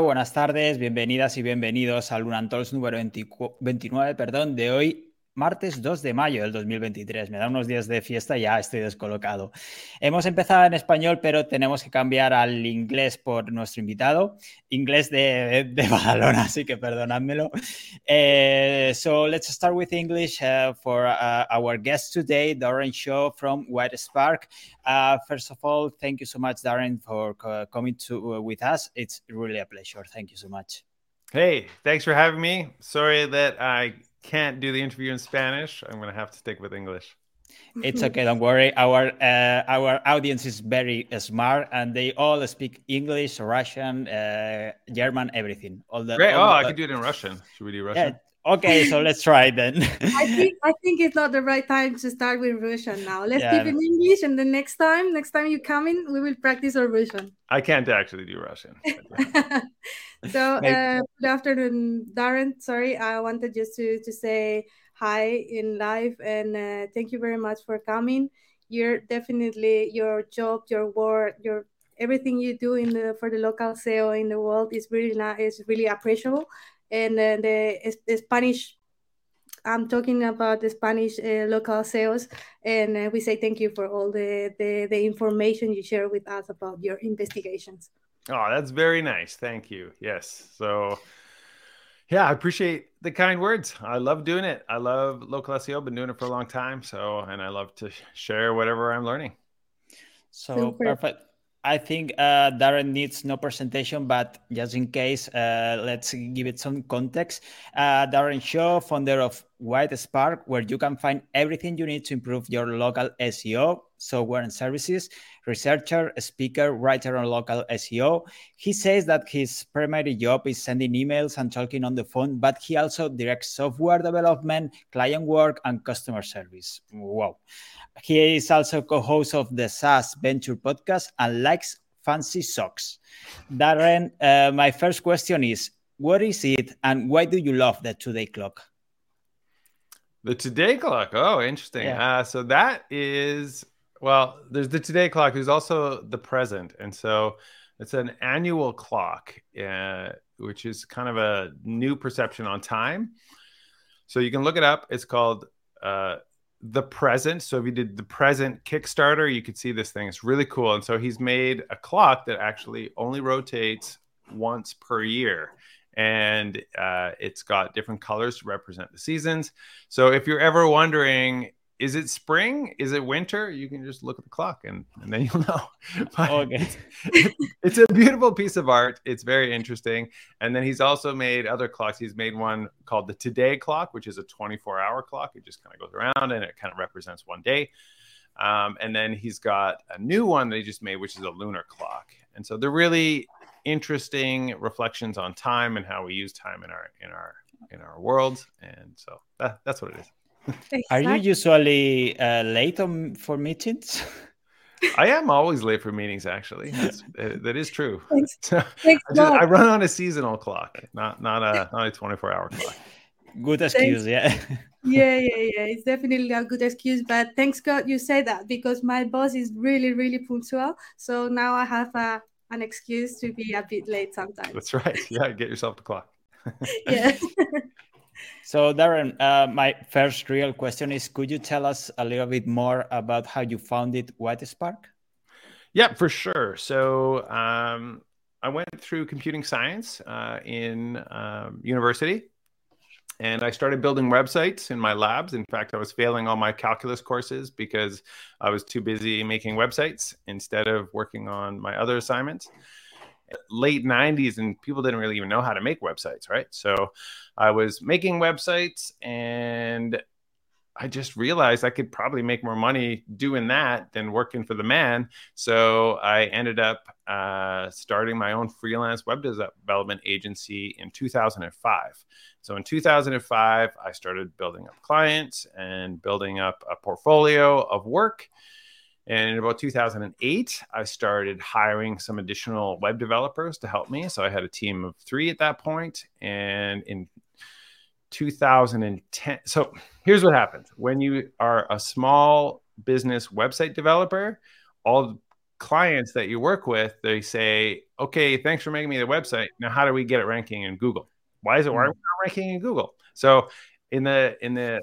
Buenas tardes, bienvenidas y bienvenidos al Lunantols número 29 perdón, de hoy, martes 2 de mayo del 2023. Me da unos días de fiesta y ya estoy descolocado. Hemos empezado en español, pero tenemos que cambiar al inglés por nuestro invitado. Inglés de, de Badalona, así que perdonádmelo. Uh, so let's start with English uh, for uh, our guest today, Darren Shaw from White Spark. Uh, first of all, thank you so much, Darren, for coming to uh, with us. It's really a pleasure. Thank you so much. Hey, thanks for having me. Sorry that I can't do the interview in Spanish, I'm going to have to stick with English. It's okay, don't worry. Our uh, our audience is very smart, and they all speak English, Russian, uh, German, everything. All the great. All oh, the... I could do it in Russian. Should we do Russian? Yeah. Okay, so let's try then. I think I think it's not the right time to start with Russian now. Let's yeah. keep in English, and the next time, next time you come in, we will practice our Russian. I can't actually do Russian. so uh, good afternoon, Darren. Sorry, I wanted just to to say hi in live and uh, thank you very much for coming. You're definitely your job, your work, your everything you do in the for the local SEO in the world is really not is really appreciable. And uh, the, the Spanish I'm talking about the Spanish uh, local sales, and uh, we say thank you for all the, the, the information you share with us about your investigations. Oh, that's very nice. Thank you. Yes. So, yeah, I appreciate the kind words. I love doing it. I love local SEO. Been doing it for a long time. So, and I love to share whatever I'm learning. So Super. perfect. I think uh, Darren needs no presentation, but just in case, uh, let's give it some context. Uh, Darren Shaw, founder of WhiteSpark, where you can find everything you need to improve your local SEO, software and services, researcher, speaker, writer on local SEO. He says that his primary job is sending emails and talking on the phone, but he also directs software development, client work, and customer service. Wow. He is also co-host of the SaaS Venture podcast and likes fancy socks. Darren, uh, my first question is, what is it and why do you love the today clock? The today clock. Oh, interesting. Yeah. Uh, so that is well, there's the today clock. There's also the present, and so it's an annual clock, uh, which is kind of a new perception on time. So you can look it up. It's called uh, the present. So if you did the present Kickstarter, you could see this thing. It's really cool. And so he's made a clock that actually only rotates once per year. And uh, it's got different colors to represent the seasons. So if you're ever wondering, is it spring? Is it winter? You can just look at the clock and, and then you'll know. okay. It's, it's, a beautiful piece of art. It's very interesting. And then he's also made other clocks. He's made one called the Today Clock, which is a 24 hour clock. It just kind of goes around and it kind of represents one day. Um, and then he's got a new one that he just made, which is a lunar clock. And so they're really interesting reflections on time and how we use time in our in our in our world. And so that, that's what it is. Exactly. Are you usually uh, late on, for meetings? I am always late for meetings. Actually, That's, uh, that is true. Thanks. Thanks I, just, I, run on a seasonal clock, not not a not a twenty four hour clock. Good excuse, yeah. yeah, yeah, yeah. It's definitely a good excuse. But thanks God you say that because my boss is really, really punctual. So now I have a, an excuse to be a bit late sometimes. That's right. Yeah, get yourself the clock. yeah. So, Darren, uh, my first real question is could you tell us a little bit more about how you founded WhiteSpark? Yeah, for sure. So, um, I went through computing science uh, in um, university and I started building websites in my labs. In fact, I was failing all my calculus courses because I was too busy making websites instead of working on my other assignments late 90s and people didn't really even know how to make websites, right? So I was making websites and I just realized I could probably make more money doing that than working for the man. So I ended up uh, starting my own freelance web development agency in 2005. So in 2005, I started building up clients and building up a portfolio of work. And in about 2008, I started hiring some additional web developers to help me. So I had a team of three at that point. And in 2010, so here's what happens when you are a small business website developer, all the clients that you work with, they say, okay, thanks for making me the website. Now, how do we get it ranking in Google? Why is it, hmm. why are we not ranking in Google? So in the, in the,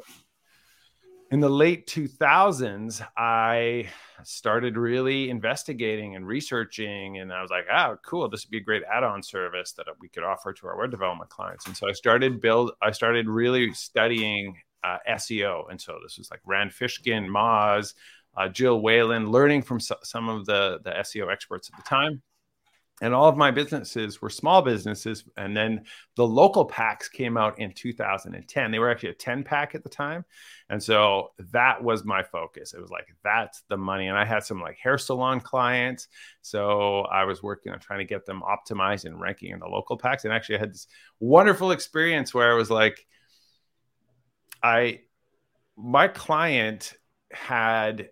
in the late 2000s, I started really investigating and researching. And I was like, oh, cool, this would be a great add on service that we could offer to our web development clients. And so I started build, I started really studying uh, SEO. And so this was like Rand Fishkin, Moz, uh, Jill Whalen, learning from so, some of the, the SEO experts at the time and all of my businesses were small businesses and then the local packs came out in 2010 they were actually a 10 pack at the time and so that was my focus. It was like that's the money and i had some like hair salon clients so i was working on trying to get them optimized and ranking in the local packs and actually i had this wonderful experience where i was like i my client had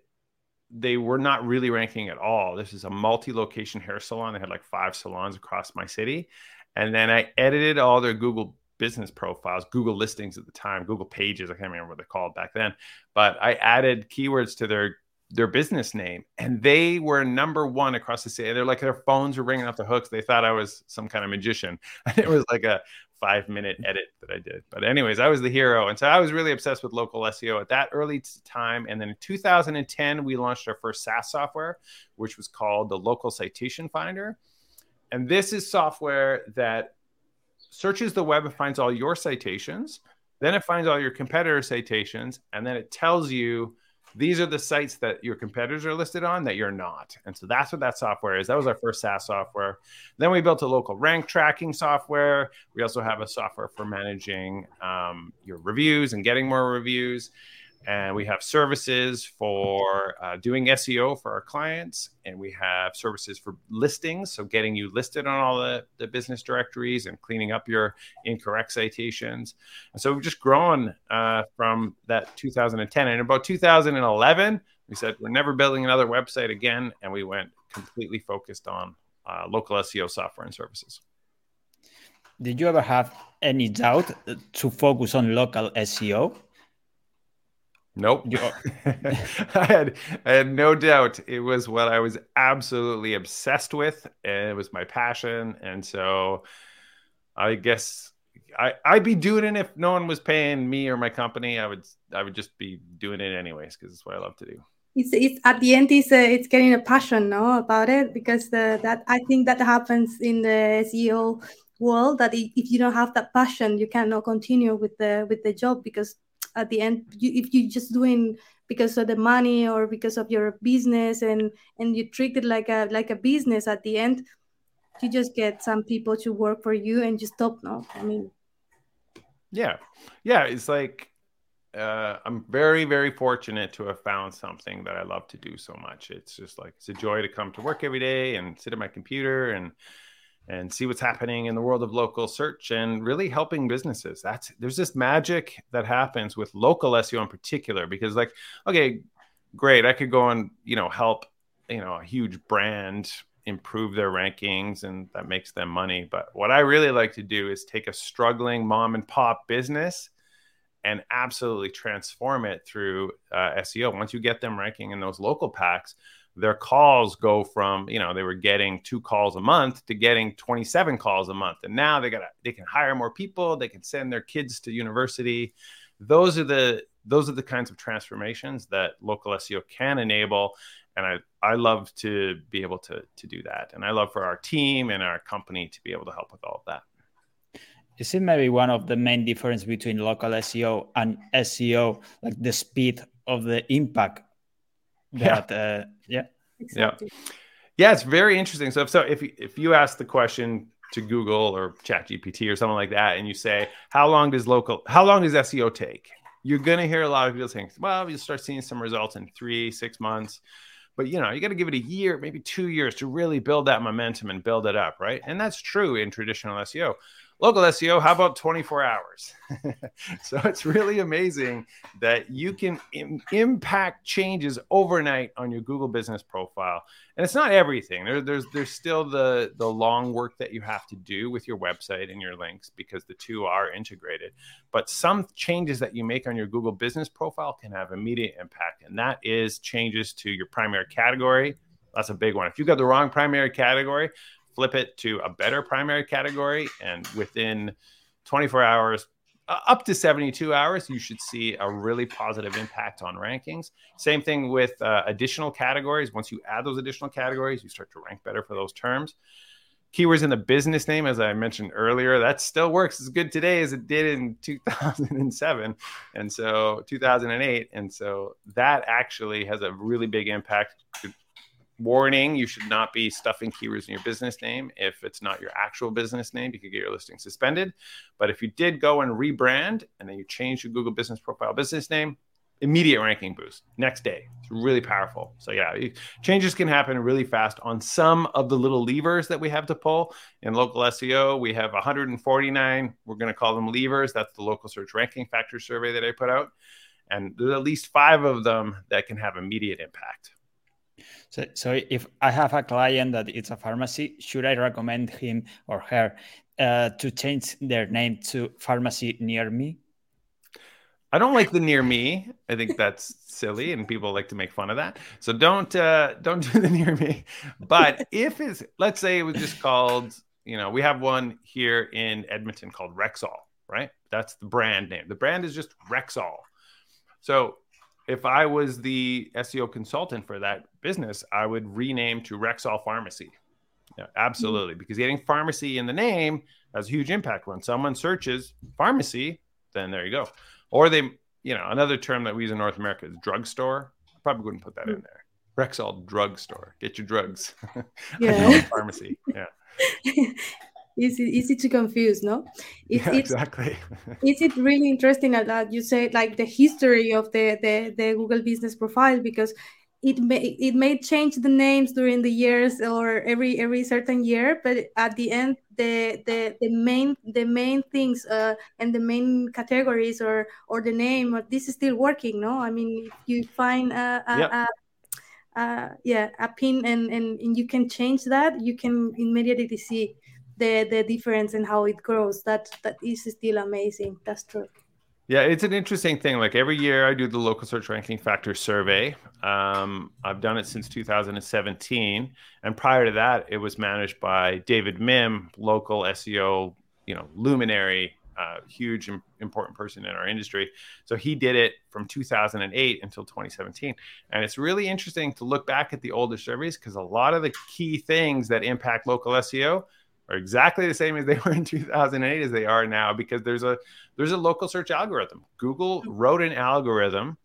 they were not really ranking at all. This is a multi-location hair salon. They had like five salons across my city. And then I edited all their Google business profiles, Google listings at the time, Google pages. I can't remember what they're called back then, but I added keywords to their their business name and they were number one across the city. They're like their phones were ringing off the hooks. They thought I was some kind of magician. And it was like a five minute edit that I did. But anyways, I was the hero. And so I was really obsessed with local SEO at that early time. And then in 2010, we launched our first SaaS software, which was called the Local Citation Finder. And this is software that searches the web and finds all your citations. Then it finds all your competitor citations. And then it tells you these are the sites that your competitors are listed on that you're not. And so that's what that software is. That was our first SaaS software. Then we built a local rank tracking software. We also have a software for managing um, your reviews and getting more reviews and we have services for uh, doing SEO for our clients, and we have services for listings, so getting you listed on all the, the business directories and cleaning up your incorrect citations. And so we've just grown uh, from that 2010. And about 2011, we said we're never building another website again, and we went completely focused on uh, local SEO software and services. Did you ever have any doubt to focus on local SEO? Nope. I had I had no doubt it was what I was absolutely obsessed with and it was my passion and so I guess I I'd be doing it if no one was paying me or my company I would I would just be doing it anyways because it's what I love to do. It's, it's at the end it's uh, it's getting a passion no about it because the, that I think that happens in the SEO world that if you don't have that passion you cannot continue with the with the job because at the end you, if you're just doing because of the money or because of your business and and you treat it like a like a business at the end you just get some people to work for you and you stop no? I mean yeah. Yeah it's like uh, i'm very very fortunate to have found something that i love to do so much. It's just like it's a joy to come to work every day and sit at my computer and and see what's happening in the world of local search and really helping businesses. That's there's this magic that happens with local SEO in particular because like okay, great, I could go and you know help you know a huge brand improve their rankings and that makes them money. But what I really like to do is take a struggling mom and pop business and absolutely transform it through uh, SEO. Once you get them ranking in those local packs, their calls go from you know they were getting two calls a month to getting 27 calls a month. And now they got they can hire more people. They can send their kids to university. Those are the those are the kinds of transformations that local seo can enable. And i i love to be able to to do that. And i love for our team and our company to be able to help with all of that. Is it maybe one of the main difference between local seo and seo like the speed of the impact that yeah. Uh, yeah. Exactly. yeah. Yeah it's very interesting. So if so if if you ask the question to google or chat gpt or something like that and you say how long does local how long does seo take? You're going to hear a lot of people saying well you'll start seeing some results in three six months. But you know you got to give it a year maybe two years to really build that momentum and build it up right? And that's true in traditional seo local SEO, how about 24 hours? so it's really amazing that you can Im- impact changes overnight on your Google business profile. And it's not everything. There, there's there's still the the long work that you have to do with your website and your links because the two are integrated. But some changes that you make on your Google business profile can have immediate impact, and that is changes to your primary category That's a big one. If you've got the wrong primary category, flip it to a better primary category, and within 24 hours, uh, up to 72 hours, you should see a really positive impact on rankings. Same thing with uh, additional categories. Once you add those additional categories, you start to rank better for those terms. Keywords in the business name, as I mentioned earlier, that still works as good today as it did in 2007 and so 2008. And so that actually has a really big impact warning you should not be stuffing keywords in your business name if it's not your actual business name. You could get your listing suspended. But if you did go and rebrand and then you change your google business profile business name immediate ranking boost. Next day. It's really powerful. So yeah changes can happen really fast on some of the little levers that we have to pull. In local seo we have 149 we're going to call them levers. That's the local search ranking factor survey that i put out. And there's at least five of them that can have immediate impact so, so if I have a client that it's a pharmacy, should I recommend him or her uh, to change their name to pharmacy near me? I don't like the near me. I think that's silly, and people like to make fun of that. So don't uh, don't do the near me. But if it's let's say it was just called, you know, we have one here in Edmonton called Rexall, right? That's the brand name. The brand is just Rexall. So if I was the SEO consultant for that business, I would rename to Rexall Pharmacy. Yeah, absolutely, mm-hmm. because getting pharmacy in the name has a huge impact. When someone searches pharmacy, then there you go. Or they, you know, another term that we use in North America is drugstore. I probably wouldn't put that mm-hmm. in there. Rexall drugstore. Get your drugs. Yeah. pharmacy. Yeah. easy easy to confuse no? It's, yeah, exactly. is it really interesting that you say like the history of the, the the google business profile because it may it may change the names during the years or every every certain year but at the end the the, the main the main things uh, and the main categories or or the name this is still working no? I mean if you find a, a, yep. a uh, yeah a pin and, and and you can change that you can immediately see the the difference and how it grows. That that is still amazing. That's true. Yeah it's an interesting thing. Like every year i do the local search ranking factor survey. Um, i've done it since 2017 and prior to that it was managed by David Mihm local seo you know luminary uh, huge important person in our industry. So he did it from 2008 until 2017 and it's really interesting to look back at the older surveys because a lot of the key things that impact local seo are exactly the same as they were in 2008 as they are now because there's a there's a local search algorithm. Google wrote an algorithm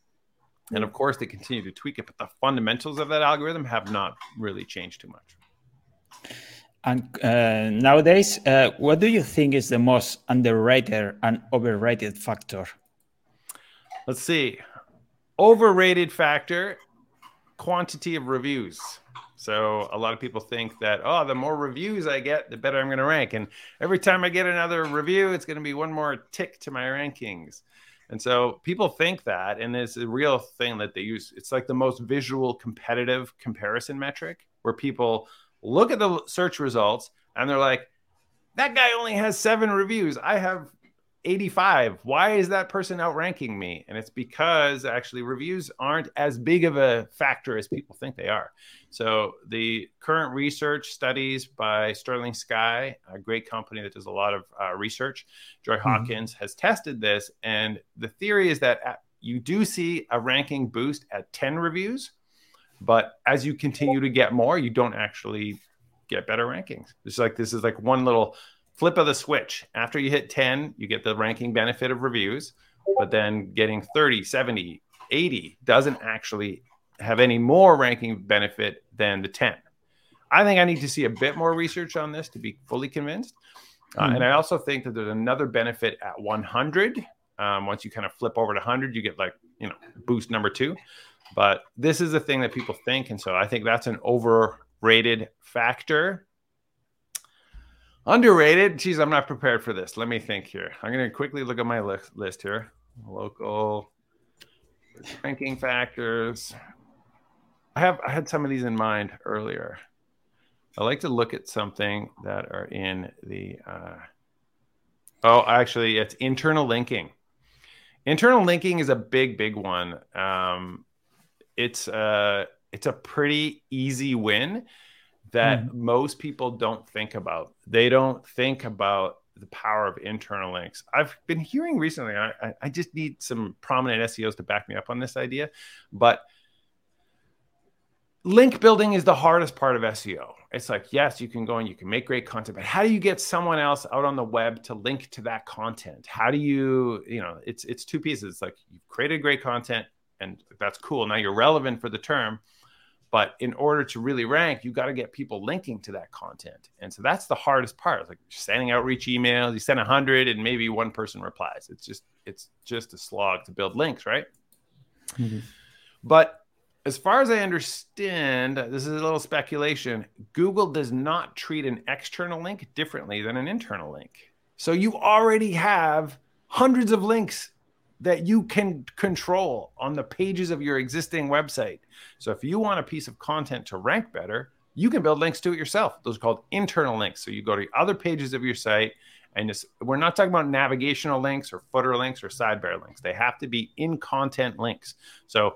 and of course they continue to tweak it but the fundamentals of that algorithm have not really changed too much. And uh, nowadays, uh, what do you think is the most underrated and overrated factor? Let's see. Overrated factor quantity of reviews. So a lot of people think that oh, the more reviews I get, the better I'm going to rank. And every time I get another review, it's going to be one more tick to my rankings. And so people think that, and it's a real thing that they use. It's like the most visual competitive comparison metric where people look at the search results and they're like, that guy only has seven reviews. I have 85. Why is that person outranking me? And it's because actually reviews aren't as big of a factor as people think they are. So the current research studies by Sterling Sky, a great company that does a lot of uh, research, Joy mm-hmm. Hawkins has tested this, and the theory is that uh, you do see a ranking boost at 10 reviews, but as you continue to get more, you don't actually get better rankings. It's like this is like one little flip of the switch. After you hit 10, you get the ranking benefit of reviews, but then getting 30, 70, 80 doesn't actually have any more ranking benefit than the 10. I think I need to see a bit more research on this to be fully convinced. Uh, mm-hmm. and I also think that there's another benefit at 100. Um, once you kind of flip over to 100, you get like, you know, boost number two. But this is the thing that people think. And so I think that's an overrated factor Underrated? Geez, I'm not prepared for this. Let me think here. I'm going to quickly look at my list, list here. Local ranking factors. I have I had some of these in mind earlier. I like to look at something that are in the. Uh, oh, actually, it's internal linking. Internal linking is a big, big one. Um, it's a It's a pretty easy win that mm. most people don't think about. They don't think about the power of internal links. I've been hearing recently, I, I just need some prominent SEOs to back me up on this idea, but link building is the hardest part of SEO. It's like, yes, you can go and you can make great content, but how do you get someone else out on the web to link to that content? How do you, you know, it's it's two pieces. It's like you've created great content and that's cool. Now you're relevant for the term. But in order to really rank, you got to get people linking to that content. And so that's the hardest part. It's like sending outreach emails, you send 100 and maybe one person replies. It's just it's just a slog to build links, right? Mm-hmm. But as far as I understand, this is a little speculation. Google does not treat an external link differently than an internal link. So you already have hundreds of links that you can control on the pages of your existing website. So if you want a piece of content to rank better, you can build links to it yourself. Those are called internal links. So you go to other pages of your site and just, we're not talking about navigational links or footer links or sidebar links. They have to be in content links. So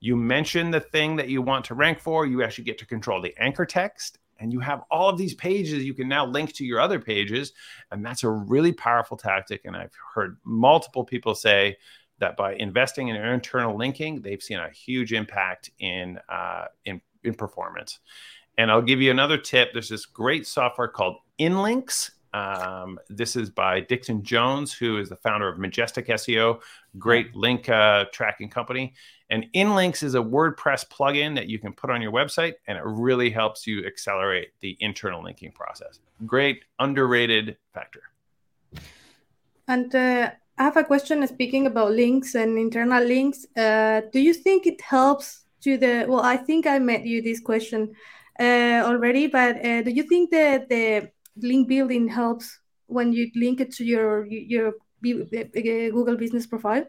you mention the thing that you want to rank for, you actually get to control the anchor text and you have all of these pages you can now link to your other pages and that's a really powerful tactic and i've heard multiple people say that by investing in internal linking they've seen a huge impact in uh, in, in performance. And i'll give you another tip. There's this great software called inlinks. Um, this is by Dixon Jones, who is the founder of Majestic SEO, great link uh, tracking company. And Inlinks is a WordPress plugin that you can put on your website, and it really helps you accelerate the internal linking process. Great, underrated factor. And uh, I have a question speaking about links and internal links. Uh, do you think it helps to the? Well, I think I met you this question uh, already, but uh, do you think that the link building helps when you link it to your your uh, Google Business profile?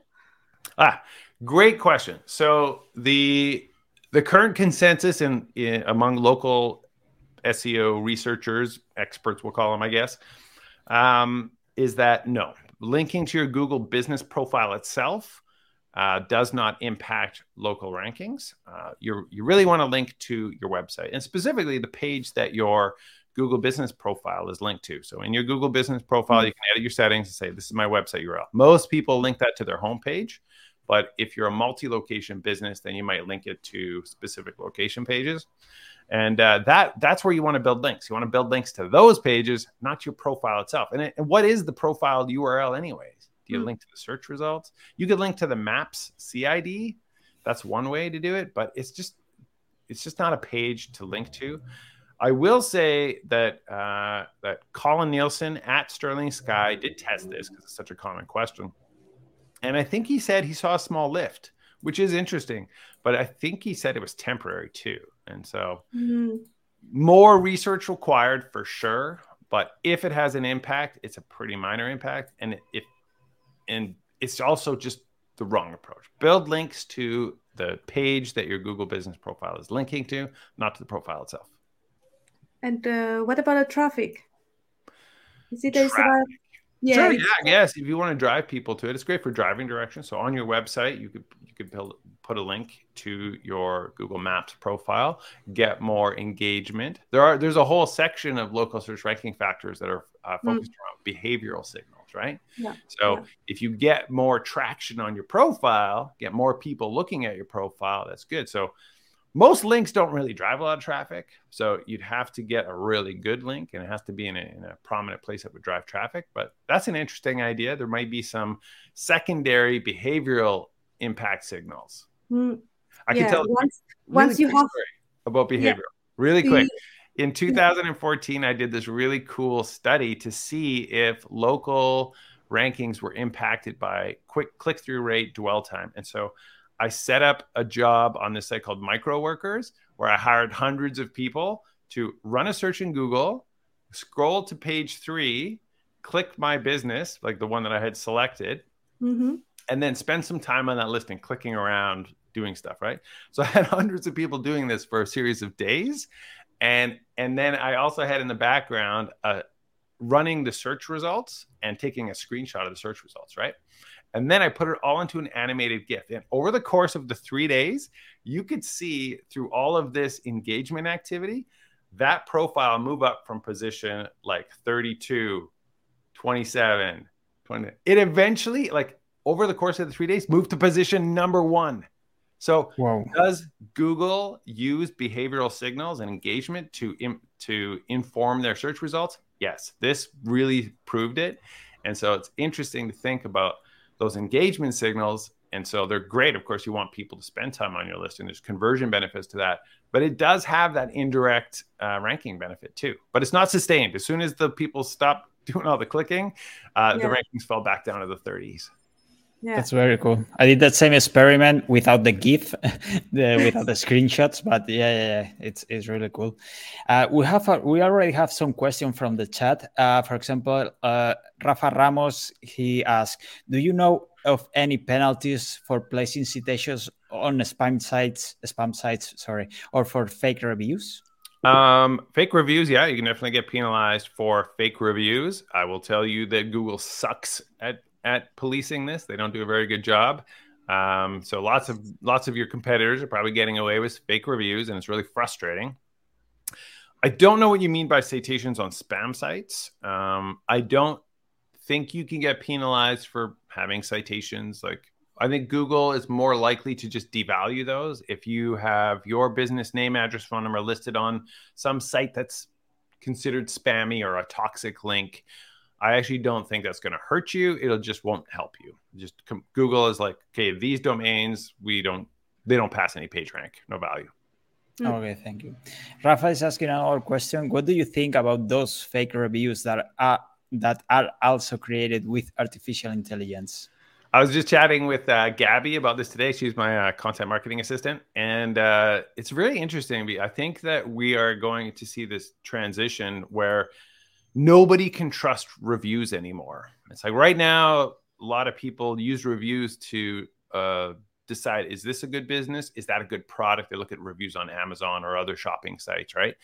Ah, great question. So the the current consensus in, in among local SEO researchers, experts, we'll call them, I guess, um, is that no, linking to your Google Business profile itself uh, does not impact local rankings. Uh, you you really want to link to your website and specifically the page that your Google Business profile is linked to. So in your Google Business profile, mm-hmm. you can edit your settings and say, this is my website URL. Most people link that to their homepage. But if you're a multi location business, then you might link it to specific location pages. And uh, that that's where you want to build links. You want to build links to those pages, not your profile itself. And, it, and what is the profile URL, anyways? Do you mm-hmm. link to the search results? You could link to the maps CID. That's one way to do it, but it's just it's just not a page to link to. I will say that uh, that Colan Nielsen at Sterling Sky did test this because it's such a common question, and I think he said he saw a small lift, which is interesting. But I think he said it was temporary too, and so mm-hmm. more research required for sure. But if it has an impact, it's a pretty minor impact, and if and it's also just the wrong approach. Build links to the page that your Google Business profile is linking to, not to the profile itself. And uh, what about the traffic? Is it traffic. Yeah, sure, yeah, yes. If you want to drive people to it, it's great for driving directions. So on your website, you could you could put a link to your Google Maps profile, get more engagement. There are there's a whole section of local search ranking factors that are uh, mm. focused mm. around behavioral signals, right? Yeah. So yeah. if you get more traction on your profile, get more people looking at your profile, that's good. So most links don't really drive a lot of traffic. So you'd have to get a really good link and it has to be in a, in a, prominent place that would drive traffic. But that's an interesting idea. There might be some secondary behavioral impact signals. Mm, I yeah, can tell once, really once you have about behavioral yeah. really quick. In 2014, I did this really cool study to see if local rankings were impacted by quick click through rate, dwell time. And so I set up a job on this site called Microworkers, where I hired hundreds of people to run a search in Google, scroll to page three, click my business, like the one that I had selected, mm-hmm. and then spend some time on that list and clicking around doing stuff, right? So I had hundreds of people doing this for a series of days. And and then I also had in the background a running the search results and taking a screenshot of the search results, right? And then I put it all into an animated GIF. And over the course of the three days, you could see through all of this engagement activity, that profile move up from position like 32, 27, 20. It eventually, like over the course of the three days, moved to position number one. So, Whoa. does Google use behavioral signals and engagement to Im- to inform their search results? Yes, this really proved it. And so it's interesting to think about those engagement signals. And so they're great. Of course, you want people to spend time on your list, and there's conversion benefits to that. But it does have that indirect uh, ranking benefit too. But it's not sustained. As soon as the people stop doing all the clicking, uh, yeah. the rankings fell back down to the 30s. Yeah. That's very cool. I did that same experiment without the GIF, the, without the screenshots, but yeah, yeah, yeah, it's it's really cool. Uh, we have a, we already have some question from the chat. Uh, for example, uh, Rafa Ramos he asked, "Do you know of any penalties for placing citations on spam sites, spam sites, sorry, or for fake reviews?" Um, fake reviews, yeah, you can definitely get penalized for fake reviews. I will tell you that Google sucks at at policing this. They don't do a very good job. Um, so lots of lots of your competitors are probably getting away with fake reviews, and it's really frustrating. I don't know what you mean by citations on spam sites. Um, I don't think you can get penalized for having citations. Like I think Google is more likely to just devalue those if you have your business name, address, phone number listed on some site that's considered spammy or a toxic link. I actually don't think that's going to hurt you. It'll just won't help you. Just com- Google is like, okay, these domains we don't they don't pass any page rank, no value. Hmm. Okay, thank you. Rafa is asking another question. What do you think about those fake reviews that are that are also created with artificial intelligence? I was just chatting with uh, Gabby about this today. She's my uh, content marketing assistant, and uh, it's really interesting. I think that we are going to see this transition where nobody can trust reviews anymore. It's like right now, a lot of people use reviews to uh, decide is this a good business? Is that a good product? They look at reviews on Amazon or other shopping sites, right?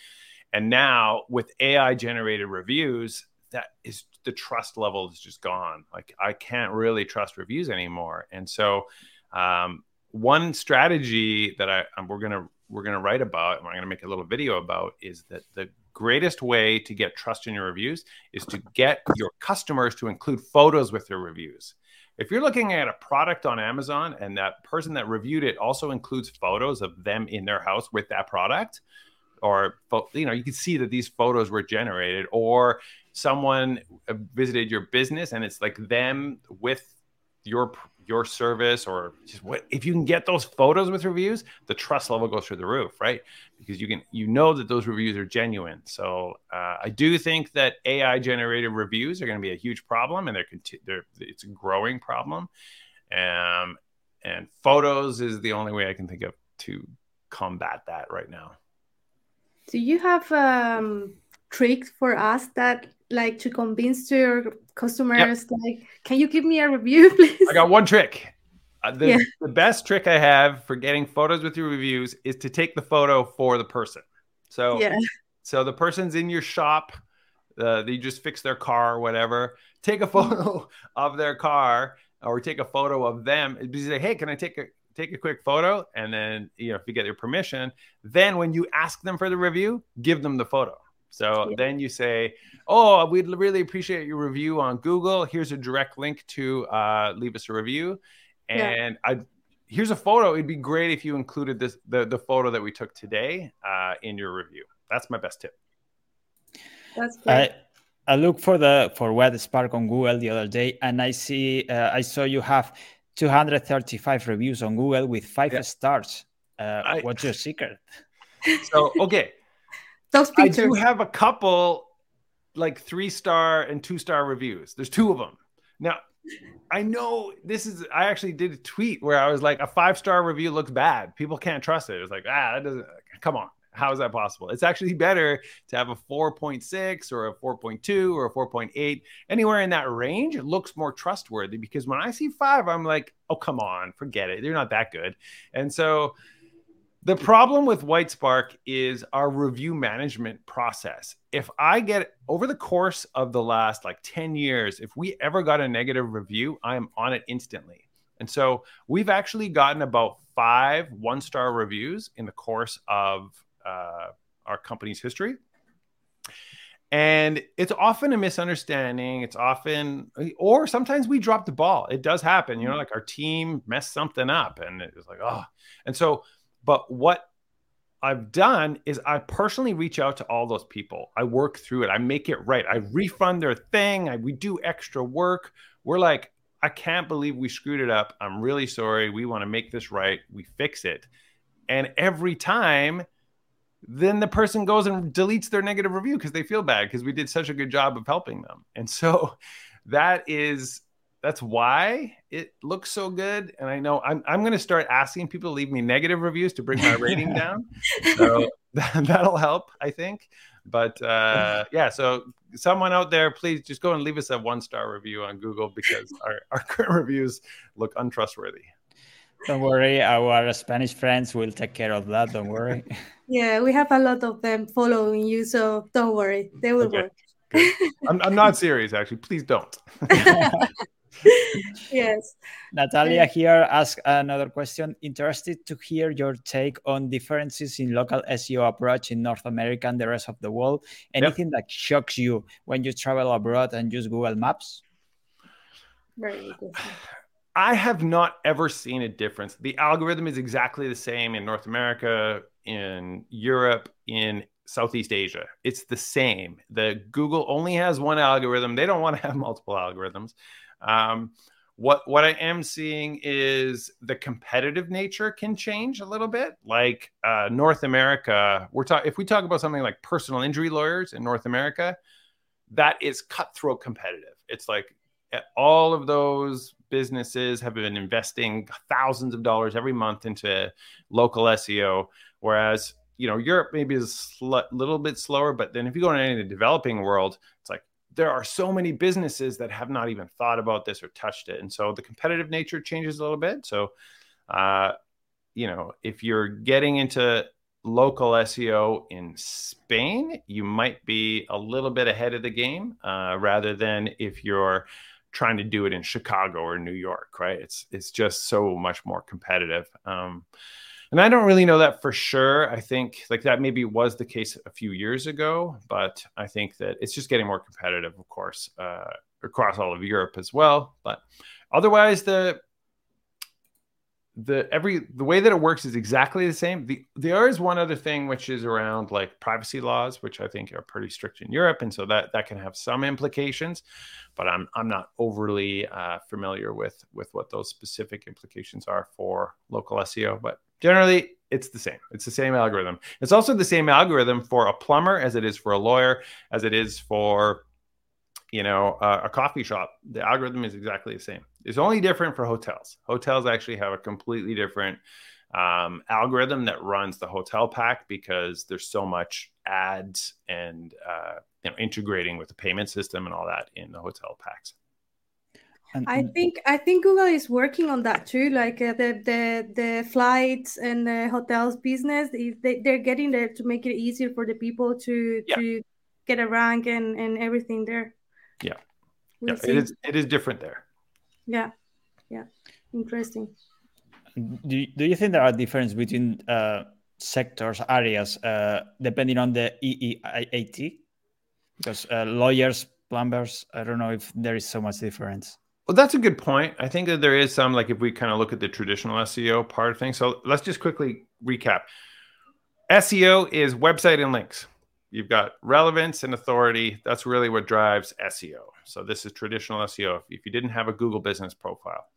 And now with AI generated reviews, that is the trust level is just gone. Like I can't really trust reviews anymore. And so, um, one strategy that I we're gonna we're gonna write about and we're gonna make a little video about is that the greatest way to get trust in your reviews is to get your customers to include photos with their reviews. If you're looking at a product on Amazon and that person that reviewed it also includes photos of them in their house with that product, or you know, you can see that these photos were generated, or someone uh, visited your business and it's like them with your your service or just what if you can get those photos with reviews the trust level goes through the roof right? Because you can you know that those reviews are genuine. So uh, i do think that ai generated reviews are going to be a huge problem and they're, they're it's a growing problem. Um, and photos is the only way i can think of to combat that right now. Do you have um tricks for us that like to convince your customers yep. like can you give me a review please? I got one trick. Uh, the, yeah. the best trick i have for getting photos with your reviews is to take the photo for the person. So yeah. so the person's in your shop uh, they just fix their car or whatever. Take a photo of their car or take a photo of them. And say hey can i take a take a quick photo? And then you know if you get their permission then when you ask them for the review give them the photo so yeah. then you say, "Oh, we'd really appreciate your review on Google. Here's a direct link to uh, leave us a review." And yeah. I here's a photo. It'd be great if you included this the the photo that we took today uh, in your review. That's my best tip. That's great. I, I look for the for WhiteSpark on Google the other day, and I see uh, I saw you have 235 reviews on Google with five yeah. stars. Uh, I, what's your secret? So okay, those pictures. I do have a couple like three star and two star reviews. There's two of them. Now, I know this is, I actually did a tweet where I was like, a five star review looks bad. People can't trust it. It was like, ah, that doesn't, come on. How is that possible? It's actually better to have a 4.6 or a 4.2 or a 4.8. Anywhere in that range, it looks more trustworthy because when I see five, I'm like, oh, come on, forget it. They're not that good. And so, The problem with WhiteSpark is our review management process. If I get over the course of the last like 10 years, if we ever got a negative review, I'm on it instantly. And so we've actually gotten about five one star reviews in the course of uh, our company's history. And it's often a misunderstanding. It's often, or sometimes we drop the ball. It does happen. You know, like our team messed something up and it's like, oh. And so, but what I've done is I personally reach out to all those people. I work through it. I make it right. I refund their thing. I, we do extra work. We're like, I can't believe we screwed it up. I'm really sorry. We want to make this right. We fix it. And every time, then the person goes and deletes their negative review because they feel bad because we did such a good job of helping them. And so that is that's why it looks so good. And I know I'm I'm gonna start asking people to leave me negative reviews to bring my rating down. So that, that'll help, I think. But uh, yeah, so someone out there, please just go and leave us a one star review on Google because our, our current reviews look untrustworthy. Don't worry, our Spanish friends will take care of that. Don't worry. Yeah, we have a lot of them following you, so don't worry, they will okay. work. I'm, I'm not serious, actually. Please don't. yes. Natalia here asked another question. Interested to hear your take on differences in local SEO approach in North America and the rest of the world. Anything yep. that shocks you when you travel abroad and use Google Maps? Very good. I have not ever seen a difference. The algorithm is exactly the same in North America, in Europe, in Southeast Asia. It's the same. The Google only has one algorithm. They don't want to have multiple algorithms. Um, what what I am seeing is the competitive nature can change a little bit. Like uh, North America, we're talking if we talk about something like personal injury lawyers in North America, that is cutthroat competitive. It's like eh, all of those businesses have been investing thousands of dollars every month into local SEO, whereas you know Europe maybe is a sl- little bit slower. But then if you go into any of the developing world, it's like there are so many businesses that have not even thought about this or touched it. And so the competitive nature changes a little bit. So, uh, you know, if you're getting into local SEO in Spain, you might be a little bit ahead of the game uh, rather than if you're trying to do it in Chicago or New York, right? It's it's just so much more competitive. Um, and I don't really know that for sure. I think like that maybe was the case a few years ago, but I think that it's just getting more competitive, of course, uh, across all of Europe as well. But otherwise, the the every the way that it works is exactly the same. The there is one other thing which is around like privacy laws, which I think are pretty strict in Europe, and so that that can have some implications. But I'm I'm not overly uh, familiar with with what those specific implications are for local SEO. But generally it's the same it's the same algorithm it's also the same algorithm for a plumber as it is for a lawyer as it is for you know a coffee shop the algorithm is exactly the same it's only different for hotels hotels actually have a completely different um, algorithm that runs the hotel pack because there's so much ads and uh, you know integrating with the payment system and all that in the hotel packs and, I think I think Google is working on that too. Like uh, the the the flights and the hotels business, they they're getting there to make it easier for the people to yeah. to get a rank and and everything there. Yeah, we'll yeah. it is it is different there. Yeah, yeah, interesting. Do you, do you think there are differences between uh, sectors areas uh, depending on the EEAT? Because uh, lawyers, plumbers, I don't know if there is so much difference. Well, that's a good point. I think that there is some, like if we kind of look at the traditional SEO part of things. So let's just quickly recap. SEO is website and links. You've got relevance and authority. That's really what drives SEO. So this is traditional SEO. If you didn't have a Google business profile,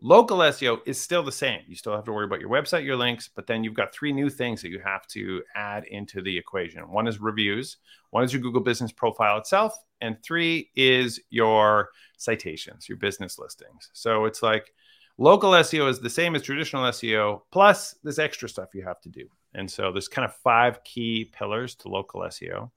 local SEO is still the same. You still have to worry about your website, your links, but then you've got three new things that you have to add into the equation. One is reviews, one is your Google business profile itself, and three is your citations, your business listings. So it's like local SEO is the same as traditional SEO, plus this extra stuff you have to do. And so there's kind of five key pillars to local SEO.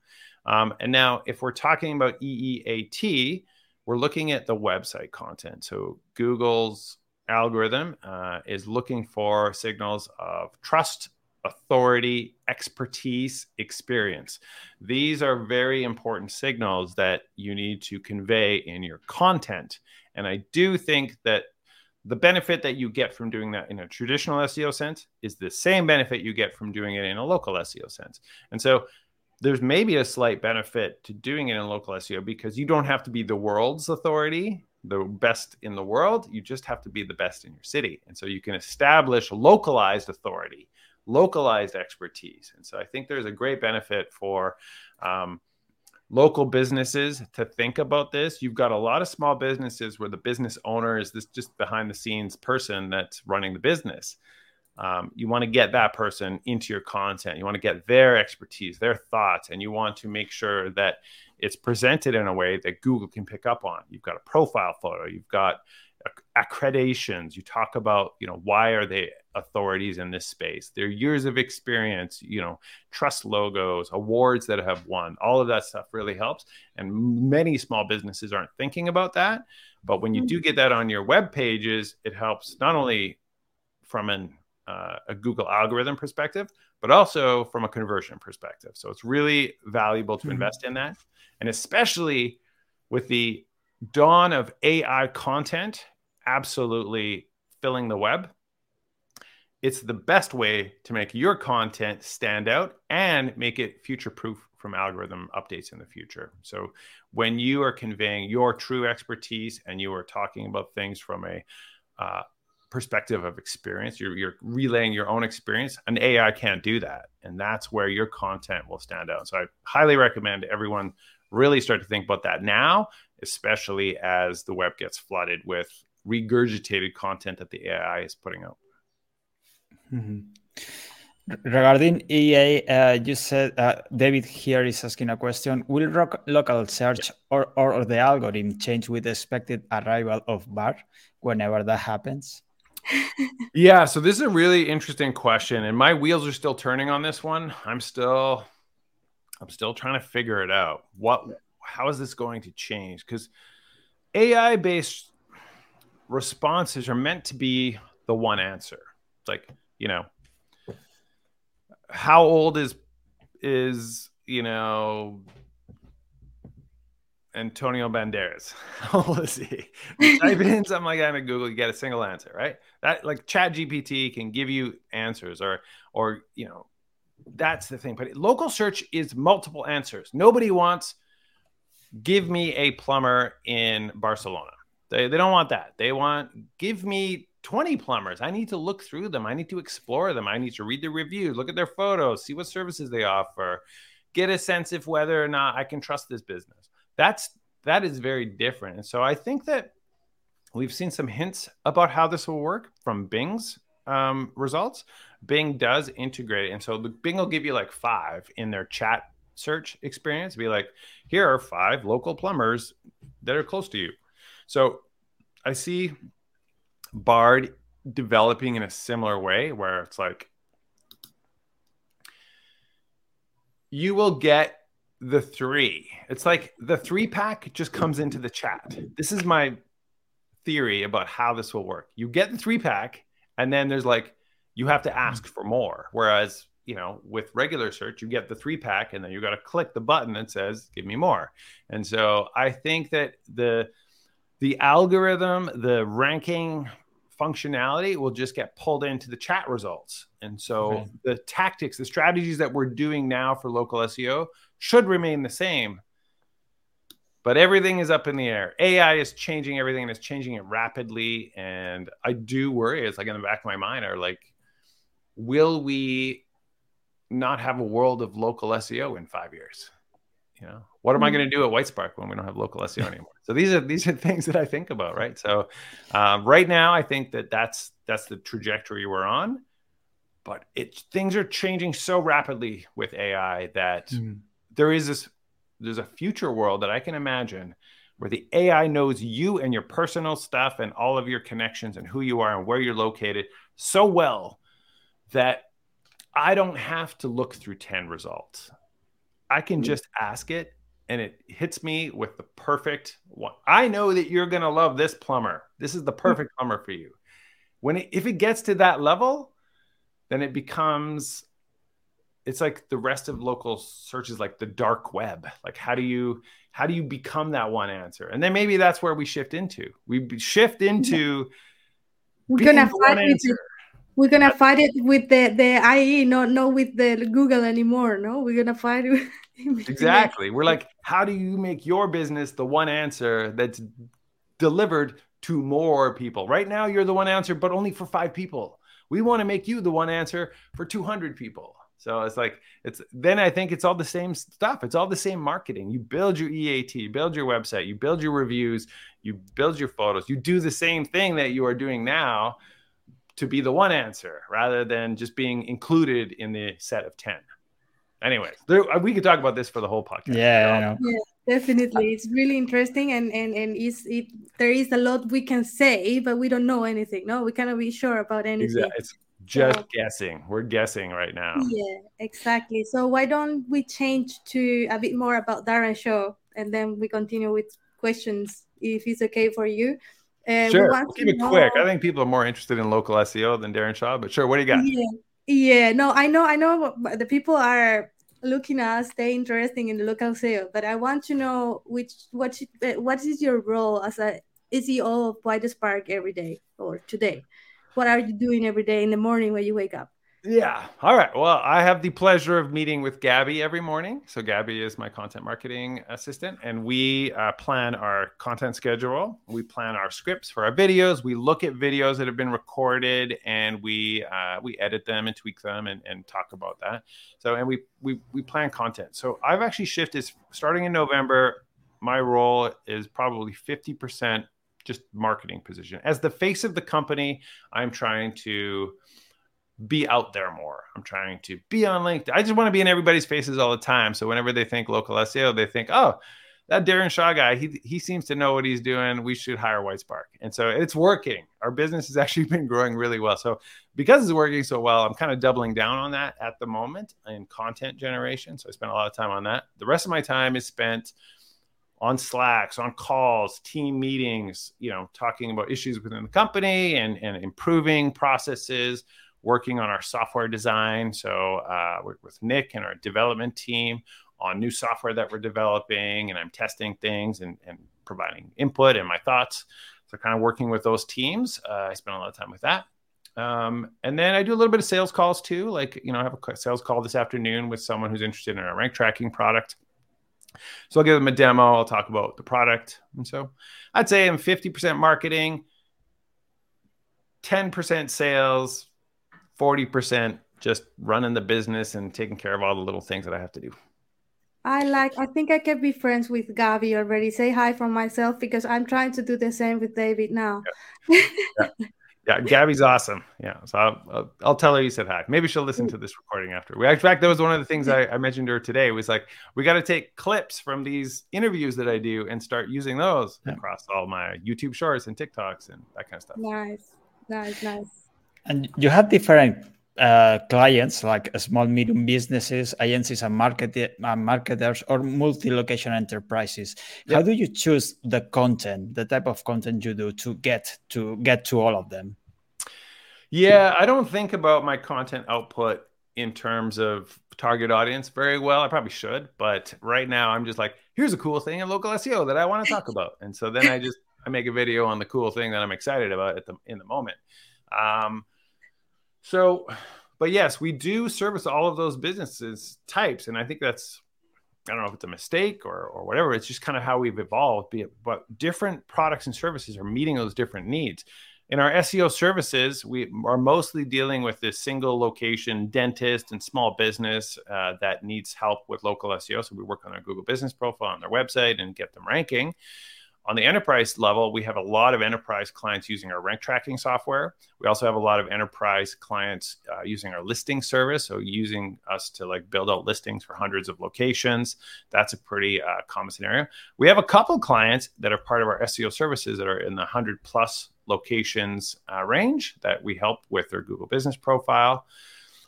Um, and now, if we're talking about EEAT, we're looking at the website content. So Google's algorithm uh, is looking for signals of trust authority, expertise, experience. These are very important signals that you need to convey in your content. And I do think that the benefit that you get from doing that in a traditional SEO sense is the same benefit you get from doing it in a local SEO sense. And so there's maybe a slight benefit to doing it in local SEO because you don't have to be the world's authority, the best in the world. You just have to be the best in your city. And so you can establish localized authority, localized expertise. And so I think there's a great benefit for um, local businesses to think about this. You've got a lot of small businesses where the business owner is this just behind the scenes person that's running the business. Um, you want to get that person into your content. You want to get their expertise, their thoughts, and you want to make sure that it's presented in a way that Google can pick up on. You've got a profile photo, you've got accreditations. You talk about, you know, why are they authorities in this space? Their years of experience, you know, trust logos, awards that have won. All of that stuff really helps. And many small businesses aren't thinking about that. But when you do mm-hmm. get that on your web pages, it helps not only from an uh, a Google algorithm perspective, but also from a conversion perspective. So it's really valuable to mm-hmm. invest in that. And especially with the dawn of AI content absolutely filling the web, it's the best way to make your content stand out and make it future proof from algorithm updates in the future. So when you are conveying your true expertise and you are talking about things from a uh, perspective of experience, you're, you're relaying your own experience, and AI can't do that. And that's where your content will stand out. So I highly recommend everyone really start to think about that now, especially as the web gets flooded with regurgitated content that the AI is putting out. Mm-hmm. Regarding EA, uh, you said uh, David here is asking a question. Will rock, local search or, or, or, the algorithm change with the expected arrival of Bard whenever that happens? yeah, so this is a really interesting question, and my wheels are still turning on this one. I'm still I'm still trying to figure it out. What, how is this going to change? Because AI based responses are meant to be the one answer. It's like, you know, how old is, is, you know, Antonio Banderas. How old is he? type in something like that in Google, you get a single answer, right? That like Chat GPT can give you answers or or you know that's the thing. But local search is multiple answers. Nobody wants give me a plumber in Barcelona. They, they don't want that. They want give me 20 plumbers. I need to look through them. I need to explore them. I need to read the reviews, look at their photos, see what services they offer, get a sense of whether or not I can trust this business. That's that is very different. And so I think that we've seen some hints about how this will work from Bing's um, results. Bing does integrate. it. And so Bing will give you like five in their chat search experience. Be like, here are five local plumbers that are close to you. So I see Bard developing in a similar way where it's like you will get the three. It's like the three pack just comes into the chat. This is my theory about how this will work. You get the three pack, and then there's like you have to ask for more. Whereas, you know, with regular search, you get the three pack and then you got to click the button that says, give me more. And so I think that the, the algorithm, the ranking functionality will just get pulled into the chat results. And so okay. the tactics, the strategies that we're doing now for local SEO should remain the same. But everything is up in the air. AI is changing everything and it's changing it rapidly. And I do worry, it's like in the back of my mind, are like, will we not have a world of local SEO in five years? You know, what am I going to do at WhiteSpark when we don't have local SEO anymore? So these are these are things that I think about, right? So um, right now, I think that that's that's the trajectory we're on, but it things are changing so rapidly with AI that mm. there is this there's a future world that I can imagine where the AI knows you and your personal stuff and all of your connections and who you are and where you're located so well that I don't have to look through 10 results. I can mm-hmm. just ask it and it hits me with the perfect one. I know that you're going to love this plumber. This is the mm-hmm. perfect plumber for you. When it, if it gets to that level, then it becomes it's like the rest of local searches like the dark web like how do you how do you become that one answer and then maybe that's where we shift into we shift into we're gonna fight with we're gonna fight it with the the IE, not not with the Google anymore. No, we're gonna fight it. exactly. We're like, how do you make your business the one answer that's delivered to more people? Right now, you're the one answer, but only for five people. We want to make you the one answer for 200 people. So it's like it's then I think it's all the same stuff. It's all the same marketing. You build your EAT, you build your website, you build your reviews, you build your photos. You do the same thing that you are doing now to be the one answer rather than just being included in the set of 10. anyway there, uh, we could talk about this for the whole podcast. Yeah, yeah definitely. It's really interesting and and and is it there is a lot we can say, but we don't know anything. No, we cannot be sure about anything. Exactly. It's just so, guessing. We're guessing right now. Yeah, exactly. So why don't we change to a bit more about Darren Shaw and then we continue with questions if it's okay for you. Uh, sure, we will keep it quick. I think people are more interested in local SEO than Darren Shaw, but sure, what do you got? Yeah, yeah. No, I know, I know. The people are looking at us, they interested in the local SEO, but I want to know which what what is your role as a SEO of WhiteSpark every day or today? what are you doing every day in the morning when you wake up? Yeah. All right. Well, I have the pleasure of meeting with Gabby every morning. So, Gabby is my content marketing assistant, and we uh, plan our content schedule. We plan our scripts for our videos. We look at videos that have been recorded, and we uh, we edit them and tweak them and, and talk about that. So, and we we we plan content. So, I've actually shifted starting in November. My role is probably fifty percent just marketing position. As the face of the company, I'm trying to be out there more. I'm trying to be on LinkedIn. I just want to be in everybody's faces all the time. So whenever they think local SEO, they think, oh, that Darren Shaw guy, he, he seems to know what he's doing. We should hire WhiteSpark. And so it's working. Our business has actually been growing really well. So because it's working so well, I'm kind of doubling down on that at the moment in content generation. So I spend a lot of time on that. The rest of my time is spent – on Slacks, on calls, team meetings, you know, talking about issues within the company and, and improving processes, working on our software design. So, uh, with Nick and our development team on new software that we're developing, and I'm testing things and, and providing input and my thoughts. So, kind of working with those teams. Uh, I spend a lot of time with that. Um, and then I do a little bit of sales calls too. Like, you know, I have a sales call this afternoon with someone who's interested in our rank tracking product. So I'll give them a demo. I'll talk about the product. And so I'd say I'm 50% marketing, 10% sales, 40% just running the business and taking care of all the little things that I have to do. I like, I think I can be friends with Gabby already. Say hi from myself because I'm trying to do the same with David now. Yeah. Yeah. Yeah, Gabby's awesome. Yeah, so I'll, I'll, I'll, tell her you said hi. Maybe she'll listen to this recording after. We, in fact, that was one of the things I, I mentioned to her today. Was like we got to take clips from these interviews that I do and start using those yeah. across all my YouTube Shorts and TikToks and that kind of stuff. Nice, nice, nice. And you have different uh, clients like small medium businesses agencies and market, uh, marketers or multi-location enterprises. Yep. how do you choose the content the type of content you do to get to get to all of them? Yeah i don't think about my content output in terms of target audience very well. I probably should but right now i'm just like here's a cool thing in local seo that i want to talk about. And so then i just i make a video on the cool thing that i'm excited about at the in the moment. Um, so, but yes, we do service all of those businesses types, and I think that's I don't know if it's a mistake or or whatever. It's just kind of how we've evolved. But different products and services are meeting those different needs. In our SEO services, we are mostly dealing with this single location dentist and small business uh, that needs help with local SEO. So we work on their Google Business profile on their website and get them ranking. On the enterprise level, we have a lot of enterprise clients using our rank tracking software. We also have a lot of enterprise clients uh, using our listing service, so using us to like build out listings for hundreds of locations. That's a pretty uh, common scenario. We have a couple clients that are part of our SEO services that are in the 100 plus locations uh, range that we help with their Google Business profile.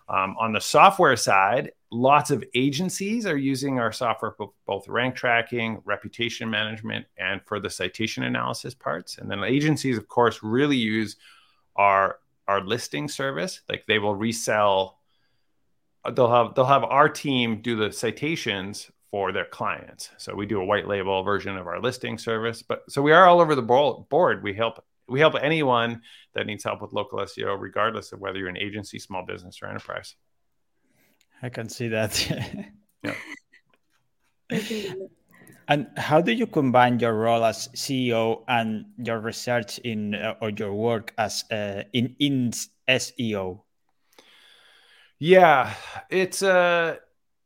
Um, on the software side, lots of agencies are using our software for both rank tracking, reputation management, and for the citation analysis parts. And then agencies, of course, really use our our listing service. Like they will resell uh, they'll have they'll have our team do the citations for their clients. So we do a white label version of our listing service. But so we are all over the board. We help we help anyone that needs help with local SEO, regardless of whether you're an agency, small business, or enterprise. I can see that. yeah. and how do you combine your role as CEO and your research in uh, or your work as uh, in in SEO? Yeah, it's uh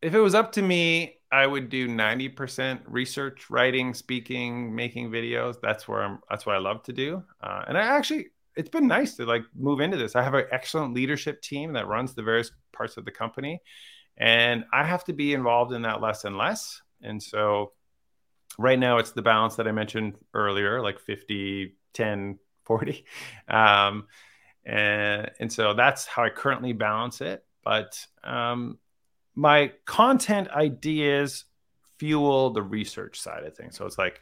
if it was up to me, I would do 90% research, writing, speaking, making videos. That's where I'm that's what I love to do. Uh, and I actually it's been nice to like move into this. I have an excellent leadership team that runs the various parts of the company and I have to be involved in that less and less. And so right now it's the balance that I mentioned earlier, like 50, 10, 40. Um, and, and so that's how I currently balance it. But um, my content ideas fuel the research side of things. So it's like,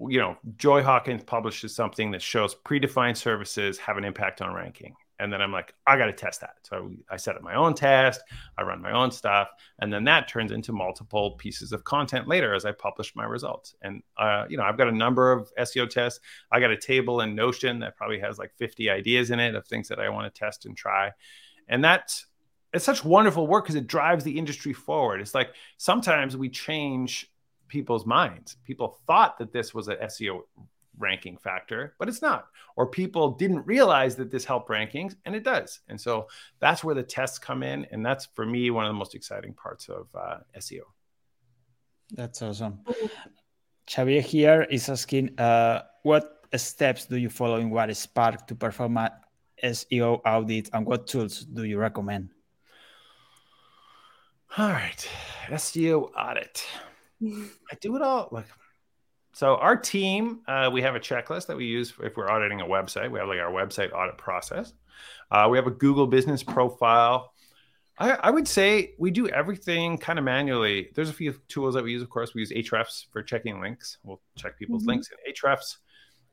you know, Joy Hawkins publishes something that shows predefined services have an impact on ranking. And then i'm like i got to test that. So i set up my own test i run my own stuff and then that turns into multiple pieces of content later as i publish my results. And uh, you know i've got a number of seo tests. I got a table in notion that probably has like 50 ideas in it of things that i want to test and try. And that's it's such wonderful work because it drives the industry forward. It's like sometimes we change people's minds people thought that this was an seo ranking factor, but it's not. Or people didn't realize that this helped rankings, and it does. And so that's where the tests come in, and that's for me one of the most exciting parts of uh, SEO. That's awesome. Xavier here is asking, uh, what steps do you follow in WhiteSpark to perform a SEO audit, and what tools do you recommend? All right, SEO audit. I do it all like so our team, uh, we have a checklist that we use if we're auditing a website. We have like our website audit process. Uh, we have a Google Business profile. I, I, would say we do everything kind of manually. There's a few tools that we use. Of course, we use Ahrefs for checking links. We'll check people's mm-hmm. links in Ahrefs.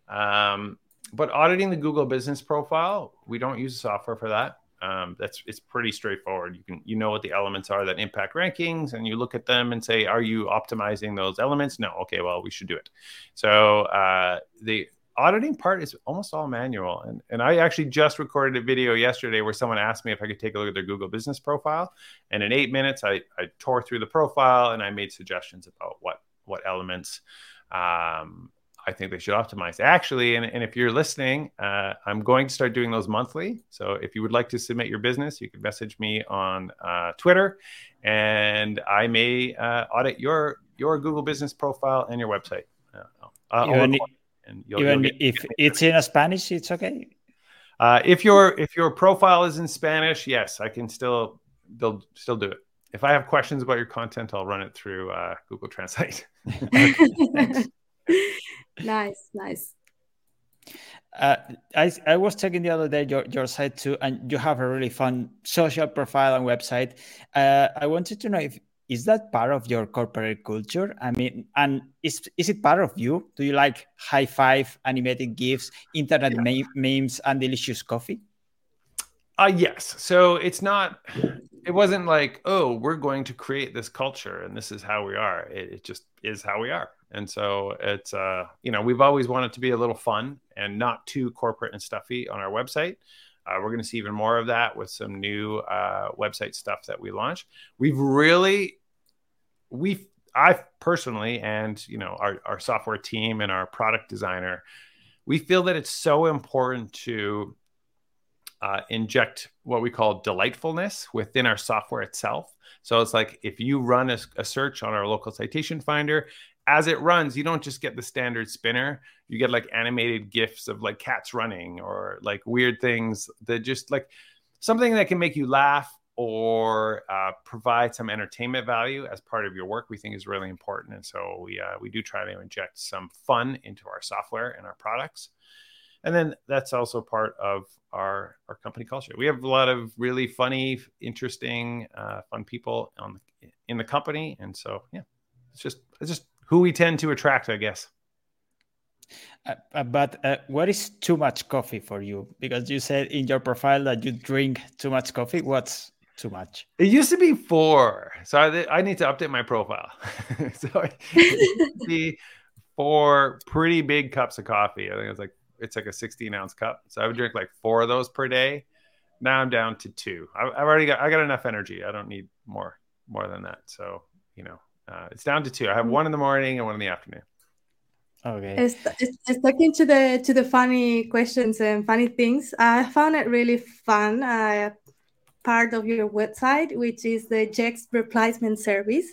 Um, but auditing the Google Business profile, we don't use software for that um, that's it's pretty straightforward. You can you know what the elements are that impact rankings, and you look at them and say, are you optimizing those elements? No. Okay, well we should do it. So uh, the auditing part is almost all manual, and and I actually just recorded a video yesterday where someone asked me if I could take a look at their Google Business profile, and in eight minutes I I tore through the profile and I made suggestions about what what elements um, I think they should optimize. Actually, and, and if you're listening, uh, I'm going to start doing those monthly. So if you would like to submit your business, you can message me on uh, Twitter, and I may uh, audit your your Google Business profile and your website. Uh, even, and you'll, even you'll get, if it's in Spanish, it's okay. Uh, if your if your profile is in Spanish, yes, I can still they'll still do it. If I have questions about your content, I'll run it through uh, Google Translate. nice, nice. Uh, I, I was checking the other day your, your site too, and you have a really fun social profile and website. Uh, I wanted to know if is that part of your corporate culture? I mean, and is is it part of you? Do you like high five, animated gifs, internet yeah. memes, and delicious coffee? Uh yes. So it's not. It wasn't like, oh, we're going to create this culture and this is how we are. It, it just is how we are. And so it's, uh, you know, we've always wanted to be a little fun and not too corporate and stuffy on our website. Uh, we're going to see even more of that with some new uh, website stuff that we launch. We've really, we, I personally, and you know, our, our software team and our product designer, we feel that it's so important to uh, inject what we call delightfulness within our software itself. So it's like if you run a, a, search on our local citation finder, as it runs, you don't just get the standard spinner. You get like animated gifs of like cats running or like weird things that just like something that can make you laugh or uh, provide some entertainment value as part of your work. We think is really important, and so we uh, we do try to inject some fun into our software and our products. And then that's also part of our our company culture. We have a lot of really funny, interesting, uh, fun people on the, in the company, and so yeah, it's just it's just who we tend to attract, I guess. Uh, uh, but uh, what is too much coffee for you? Because you said in your profile that you drink too much coffee. What's too much. It used to be four, so I, I need to update my profile. so it used to be four pretty big cups of coffee. I think it's like it's like a 16 ounce cup. So I would drink like four of those per day. Now I'm down to two. I, have already got I got enough energy. I don't need more more than that. So you know, uh, it's down to two. I have one in the morning and one in the afternoon. Okay. It's, it's, it's talking to the to the funny questions and funny things. I found it really fun. Uh, part of your website, which is the Yext replacement service,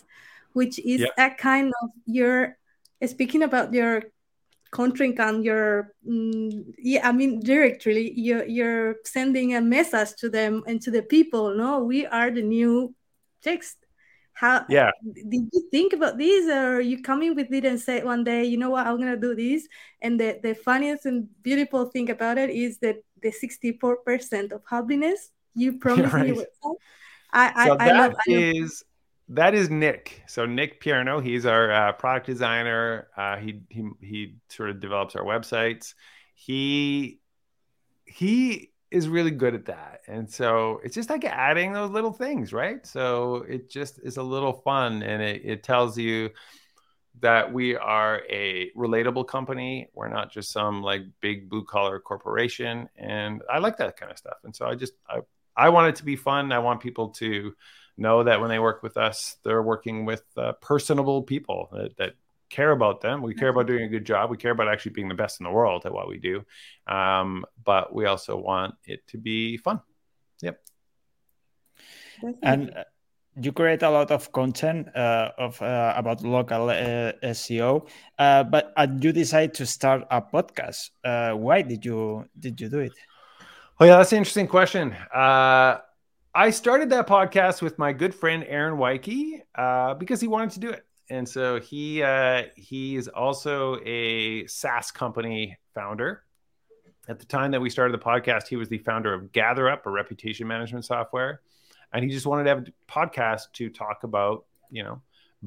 which is yeah. a kind of your speaking about your contrincant, your mm, yeah, I mean directly, you're you're sending a message to them and to the people. No, we are the new text how yeah did you think about this or you coming with it and say one day you know what i'm gonna do this and the, the funniest and beautiful thing about it is that the 64% of happiness you promised right. me I, so I, that I love, is that is Nick. So Nick Pierno, he's our uh, product designer. Uh, he he he sort of develops our websites. He he is really good at that. And so it's just like adding those little things, right? So it just is a little fun and it, it tells you that we are a relatable company. We're not just some like big blue collar corporation. And I like that kind of stuff. And so I just, I, I want it to be fun. I want people to know that when they work with us, they're working with uh, personable people that, that care about them. We care about doing a good job. We care about actually being the best in the world at what we do. Um, but we also want it to be fun. Yep. And uh, you create a lot of content uh, of uh, about local uh, SEO, uh, but uh, you decide to start a podcast. why did you did you do it? Oh yeah, that's an interesting question. I started that podcast with my good friend Aaron Weiche because he wanted to do it and so he uh, he is also a SaaS company founder. At the time that we started the podcast, he was the founder of GatherUp, a reputation management software, and he just wanted to have a podcast to talk about you know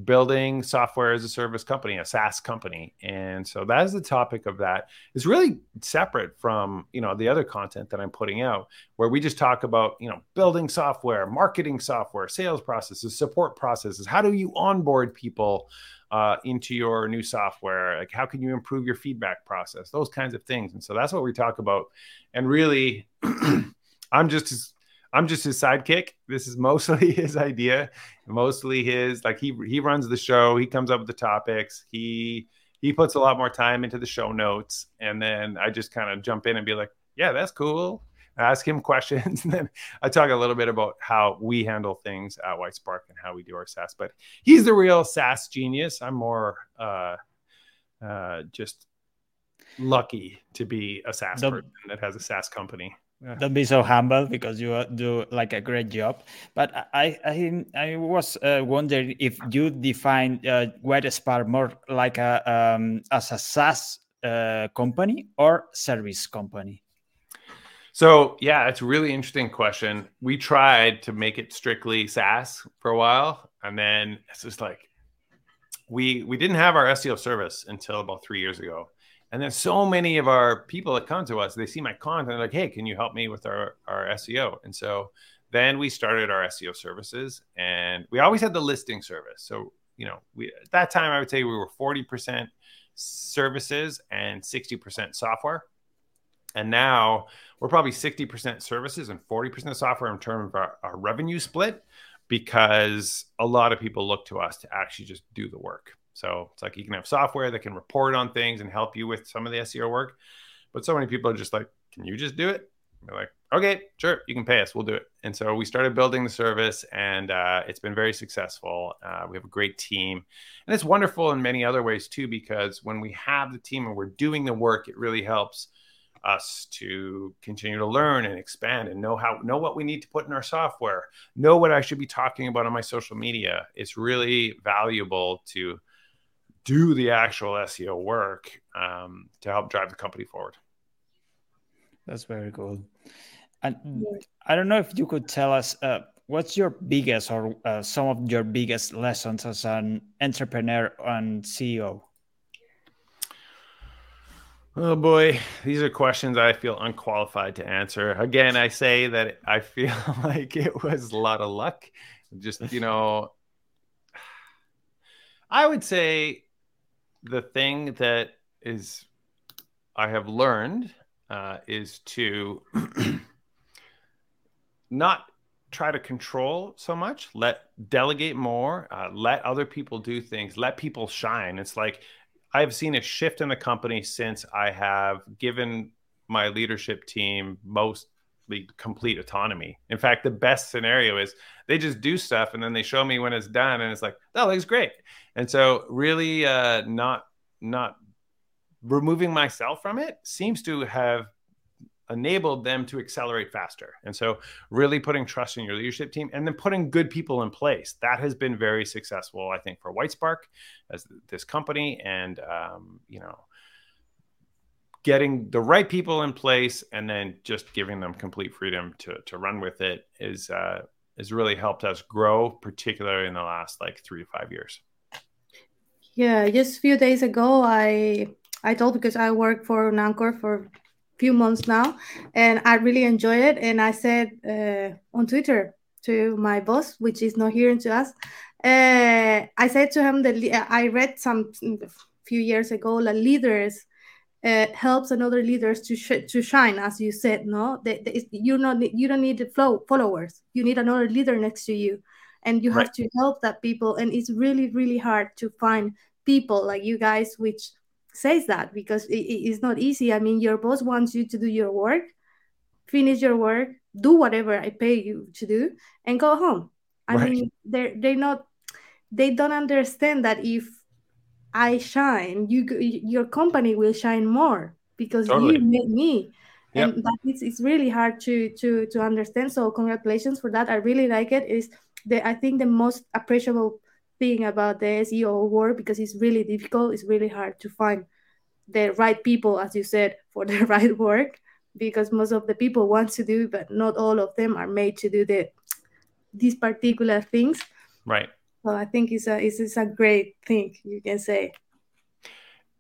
building software as a service company, a SaaS company. And so that is the topic of that. It's really separate from, you know, the other content that I'm putting out where we just talk about, you know, building software, marketing software, sales processes, support processes. How do you onboard people uh, into your new software? Like how can you improve your feedback process? Those kinds of things. And so that's what we talk about. And really I'm just as I'm just his sidekick. This is mostly his idea, mostly his like he he runs the show. He comes up with the topics. He he puts a lot more time into the show notes, and then I just kind of jump in and be like, "Yeah, that's cool." ask him questions, and then I talk a little bit about how we handle things at WhiteSpark and how we do our SaaS. But he's the real SaaS genius. I'm more uh, uh, just lucky to be a SaaS the, person that has a SaaS company. Don't be so humble because you do like a great job. But I I, I was uh, wondering if you define uh, WhiteSpark more like a um, as a SaaS uh, company or service company. So yeah, it's a really interesting question. We tried to make it strictly SaaS for a while, and then it's just like we we didn't have our SEO service until about three years ago. And then so many of our people that come to us, they see my content, like, hey, can you help me with our, our SEO? And so then we started our SEO services and we always had the listing service. So, you know, we at that time I would say we were 40% services and 60% software. And now we're probably 60% services and 40% software in terms of our, our revenue split because a lot of people look to us to actually just do the work. So it's like you can have software that can report on things and help you with some of the SEO work. But so many people are just like, can you just do it? They're like, okay, sure, you can pay us, we'll do it. And so we started building the service, and uh, it's been very successful. Uh, we have a great team, and it's wonderful in many other ways too, because when we have the team and we're doing the work, it really helps us to continue to learn and expand and know how know what we need to put in our software know what i should be talking about on my social media it's really valuable to do the actual SEO work um, to help drive the company forward. That's very cool. And I don't know if you could tell us uh, what's your biggest or uh, some of your biggest lessons as an entrepreneur and CEO. Oh boy, these are questions I feel unqualified to answer. Again, I say that I feel like it was a lot of luck. Just, you know, I would say the thing that is I have learned uh, is to not try to control so much let delegate more uh, let other people do things let people shine. It's like i've seen a shift in the company since i have given my leadership team mostly complete autonomy in fact the best scenario is they just do stuff and then they show me when it's done and it's like that looks great and so really uh, not not removing myself from it seems to have enabled them to accelerate faster. And so, really putting trust in your leadership team and then putting good people in place that has been very successful, I think, for Whitespark as this company. And, um, you know, getting the right people in place and then just giving them complete freedom to, to run with it is, uh, has really helped us grow, particularly in the last like three to five years. Yeah, just a few days ago, I I told because I work for Unancor for a few months now, and I really enjoy it. And I said uh, on Twitter to my boss, which is not hearing to us, uh, I said to him that I read some few years ago that leaders uh, helps another leaders to sh- to shine, as you said. No, they, they, you not you don't need flow followers. You need another leader next to you, and you have to help that people. And it's really really hard to find people like you guys, which says that because it, it's not easy. I mean, your boss wants you to do your work, finish your work, do whatever I pay you to do, and go home. I right. mean, they're they're not they don't understand that if I shine, you your company will shine more because totally. you made me. Yep. And that it's, it's really hard to to to understand. So congratulations for that. I really like it. Is the I think the most appreciable thing about the SEO work because it's really difficult. It's really hard to find the right people, as you said, for the right work because most of the people want to do, but not all of them are made to do the these particular things. Right. So I think it's a it's, it's a great thing you can say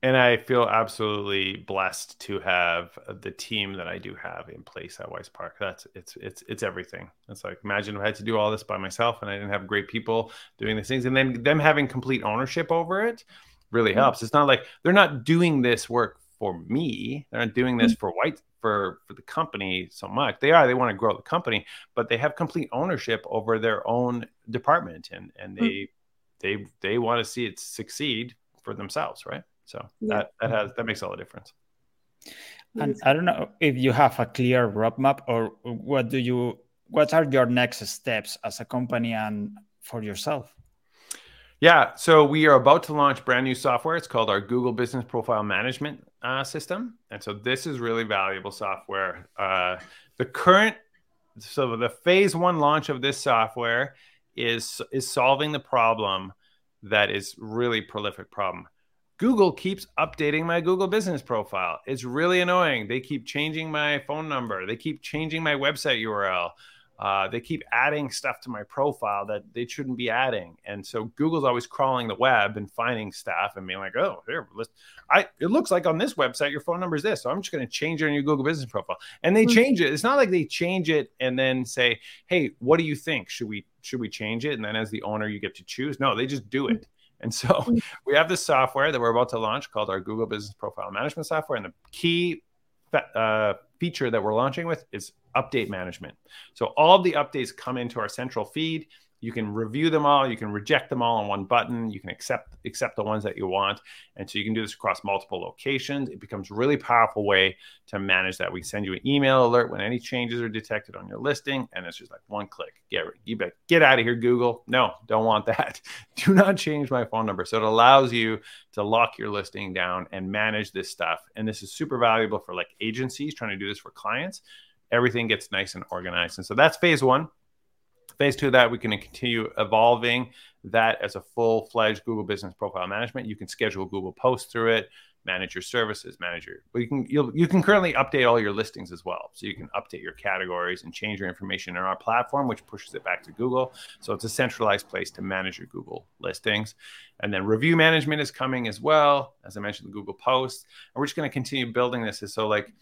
and I feel absolutely blessed to have the team that I do have in place at WhiteSpark. That's it's it's it's everything. It's like imagine if I had to do all this by myself and I didn't have great people doing these things, and then them having complete ownership over it really mm-hmm. helps. It's not like they're not doing this work for me. They're not doing this mm-hmm. for White for for the company so much. They are. They want to grow the company, but they have complete ownership over their own department, and and they mm-hmm. they they want to see it succeed for themselves, right? So yeah. that that has that makes all the difference. And I don't know if you have a clear roadmap or what do you what are your next steps as a company and for yourself? Yeah, so we are about to launch brand new software. It's called our Google Business Profile Management uh, System, and so this is really valuable software. Uh, the current, so the phase one launch of this software is is solving the problem that is really prolific problem. Google keeps updating my Google business profile. It's really annoying. They keep changing my phone number. They keep changing my website URL. Uh, they keep adding stuff to my profile that they shouldn't be adding. And so Google's always crawling the web and finding stuff and being like, oh, here, let's, I, it looks like on this website, your phone number is this. So I'm just going to change it on your Google business profile. And they mm-hmm. change it. It's not like they change it and then say, hey, what do you think? Should we, should we change it? And then as the owner, you get to choose. No, they just do it. And so mm. we have this software that we're about to launch called our Google Business Profile Management Software. And the key uh, feature that we're launching with is update management. So all the updates come into our central feed. You can review them all. You can reject them all on one button. You can accept accept the ones that you want, and so you can do this across multiple locations. It becomes a really powerful way to manage that. We send you an email alert when any changes are detected on your listing, and it's just like one click. Get you bet, get out of here, Google. No, don't want that. Do not change my phone number. So it allows you to lock your listing down and manage this stuff. And this is super valuable for like agencies trying to do this for clients. Everything gets nice and organized. And so that's phase one phase two of that, we can continue evolving that as a full fledged Google Business Profile Management. You can schedule Google posts through it. manage your services, manage your. Well, you can you you can currently update all your listings as well. So you can update your categories and change your information in our platform, which pushes it back to Google. So it's a centralized place to manage your Google listings. And then review management is coming as well, as I mentioned, the Google Posts. And we're just going to continue building this. So like,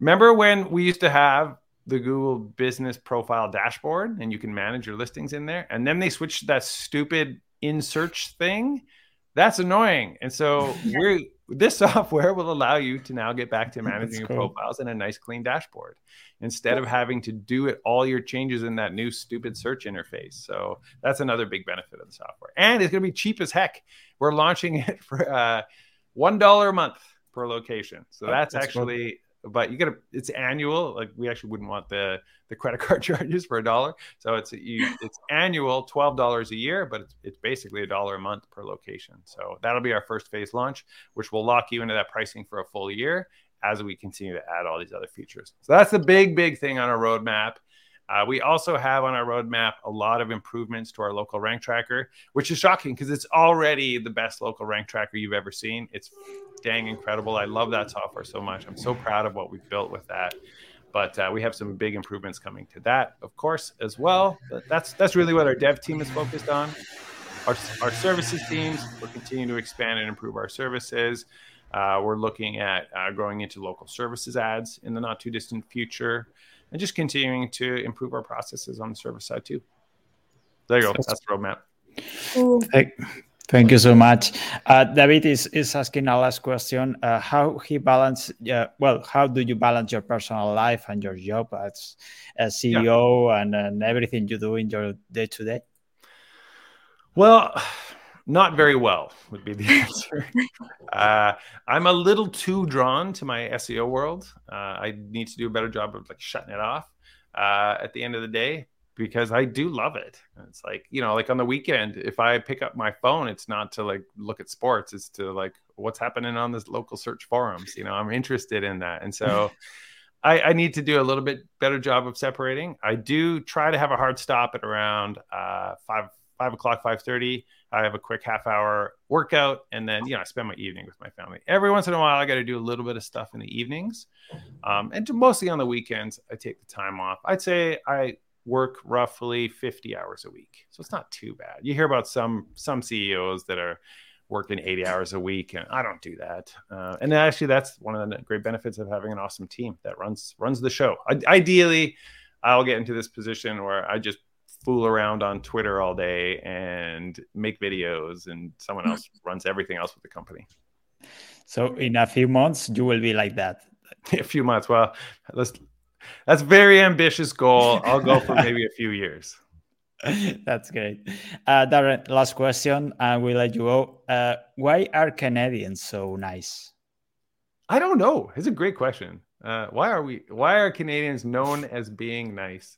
remember when we used to have the Google Business Profile dashboard and you can manage your listings in there, and then they switched that stupid in search thing that's annoying. And so we're this software will allow you to now get back to managing your profiles in a nice clean dashboard instead of having to do it all your changes in that new stupid search interface. So that's another big benefit of the software. And it's going to be cheap as heck. We're launching it for uh, $1 a month per location. So that's, that's actually but you gotta it's annual like we actually wouldn't want the the credit card charges for a dollar. So it's you it's annual $12 a year but it's, it's basically a dollar a month per location. So that'll be our first phase launch which will lock you into that pricing for a full year as we continue to add all these other features. So that's the big big thing on our roadmap uh, we also have on our roadmap a lot of improvements to our local rank tracker, which is shocking because it's already the best local rank tracker you've ever seen. It's dang incredible. I love that software so much. I'm so proud of what we've built with that. But uh, we have some big improvements coming to that, of course, as well. But that's that's really what our dev team is focused on. Our, our services teams, we're continuing to expand and improve our services. Uh, we're looking at uh, growing into local services ads in the not too distant future and just continuing to improve our processes on the service side too. There you go. That's the roadmap. Thank, thank you so much. Uh, David is, is asking a last question. Uh, how he balance? Uh, well, how do you balance your personal life and your job as a CEO yeah. and, and everything you do in your day to day? Well, not very well would be the answer. uh, I'm a little too drawn to my SEO world. Uh, I need to do a better job of like shutting it off uh, at the end of the day because I do love it. It's like you know, like on the weekend, if I pick up my phone, it's not to like look at sports; it's to like what's happening on this local search forums. You know, I'm interested in that, and so. I, I, need to do a little bit better job of separating. I do try to have a hard stop at around uh, five five o'clock, five thirty. I have a quick half hour workout, and then you know I spend my evening with my family. Every once in a while, I got to do a little bit of stuff in the evenings, um, and mostly on the weekends, I take the time off. I'd say I work roughly 50 hours a week, so it's not too bad. You hear about some some CEOs that are working 80 hours a week, and I don't do that. Uh, and actually, that's one of the great benefits of having an awesome team that runs runs the show. I, ideally, I'll get into this position where I just fool around on Twitter all day and make videos, and someone else runs everything else with the company. So in a few months, you will be like that. a few months. Well, let's. That's very ambitious goal. I'll go for maybe a few years. That's great. Uh, Darren, last question, and we'll let you go. Uh, why are Canadians so nice? I don't know. It's a great question. Uh, why are we? Why are Canadians known as being nice?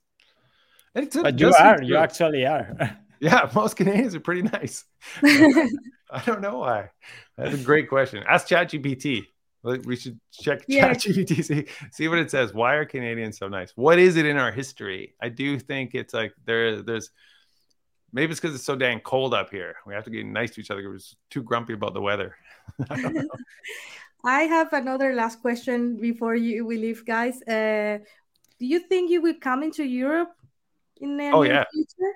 It's a, but you are. You actually are. yeah, most Canadians are pretty nice. I don't know why. That's a great question. Ask ChatGPT. We should check yeah. ChatGPT, see, see what it says. Why are Canadians so nice? What is it in our history? I do think it's like there, there's maybe it's because it's so dang cold up here. We have to get nice to each other. We're too grumpy about the weather. I, I have another last question before you we leave, guys. Uh, do you think you will come into Europe in the oh, yeah. future?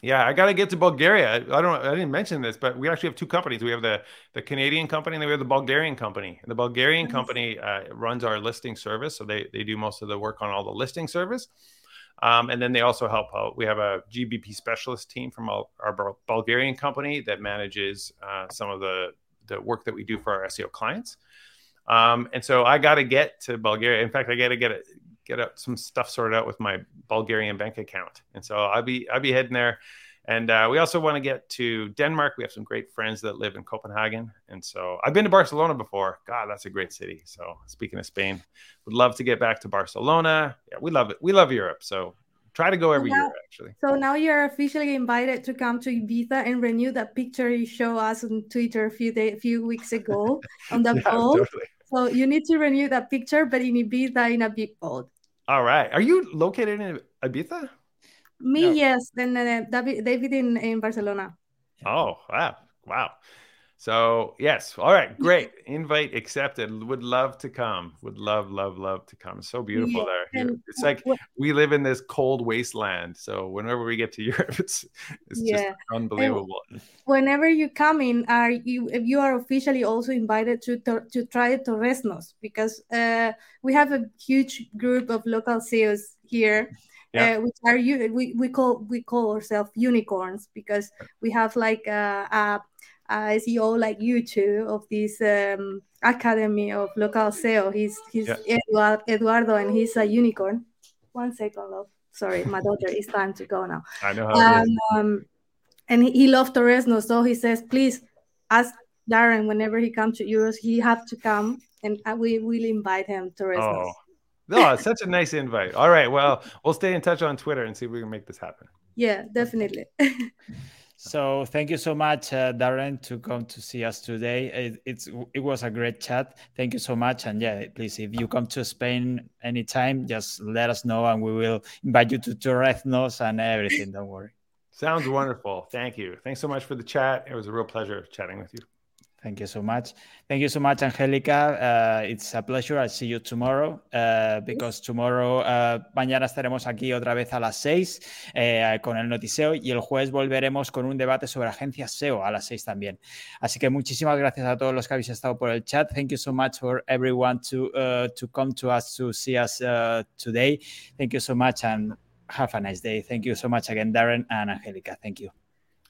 Yeah, I got to get to Bulgaria. I don't. I didn't mention this, but we actually have two companies. We have the the Canadian company, and then we have the Bulgarian company. And the Bulgarian nice. company uh, runs our listing service, so they they do most of the work on all the listing service. Um, and then they also help out. We have a GBP specialist team from our, our Bulgarian company that manages uh, some of the the work that we do for our SEO clients. Um, and so I got to get to Bulgaria. In fact, I got to get get out some stuff sorted out with my Bulgarian bank account. And so I'll be I'll be heading there. And uh, we also want to get to Denmark. We have some great friends that live in Copenhagen. And so I've been to Barcelona before. God, that's a great city. So speaking of Spain, would love to get back to Barcelona. Yeah, we love it. We love Europe. So try to go every now, year actually. So now you're officially invited to come to Ibiza and renew that picture you show us on Twitter a few day, a few weeks ago on the yeah, boat. Totally. So you need to renew that picture, but in Ibiza in a big boat. All right. Are you located in Ibiza? Me, no. yes. Then uh, David, David in, in Barcelona. Oh, wow. Wow. So yes, all right, great. Invite accepted. Would love to come. Would love, love, love to come. So beautiful yeah. there. It's like we live in this cold wasteland. So whenever we get to Europe, it's it's yeah. just unbelievable. And whenever you come in, are you you are officially also invited to to, to try Torreznos because uh, we have a huge group of local CEOs here. Yeah. Uh, which are you we, we call we call ourselves unicorns because we have like a, a uh, CEO like you two of this um, academy of local SEO. He's he's yeah. Eduard, Eduardo, and he's a unicorn. One second, love. Sorry, my daughter. It's time to go now. I know how. Um, and he, he loved Torrezno, so he says, please ask Darren whenever he comes to Euros, he have to come, and we will invite him to Torrezno. Oh. No, it's such a nice invite. All right, well, we'll stay in touch on Twitter and see if we can make this happen. Yeah, definitely. So thank you so much, uh, Darren, to come to see us today. It, it's it was a great chat. Thank you so much, and yeah, please, if you come to Spain anytime, just let us know, and we will invite you to Torreznos and everything. Don't worry. Sounds wonderful. Thank you. Thanks so much for the chat. It was a real pleasure chatting with you. Thank you so much. Thank you so much, Angélica. Uh, it's a pleasure. I'll see you tomorrow uh, because tomorrow, uh, mañana estaremos aquí otra vez a las 6 eh, con el notiseo y el jueves volveremos con un debate sobre agencias SEO a las 6 también. Así que muchísimas gracias a todos los que habéis estado por el chat. Thank you so much for everyone to, uh, to come to us to see us uh, today. Thank you so much and have a nice day. Thank you so much again, Darren and Angélica. Thank you.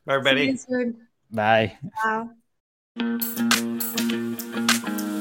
Bye, everybody. Bye. Bye. Thank you.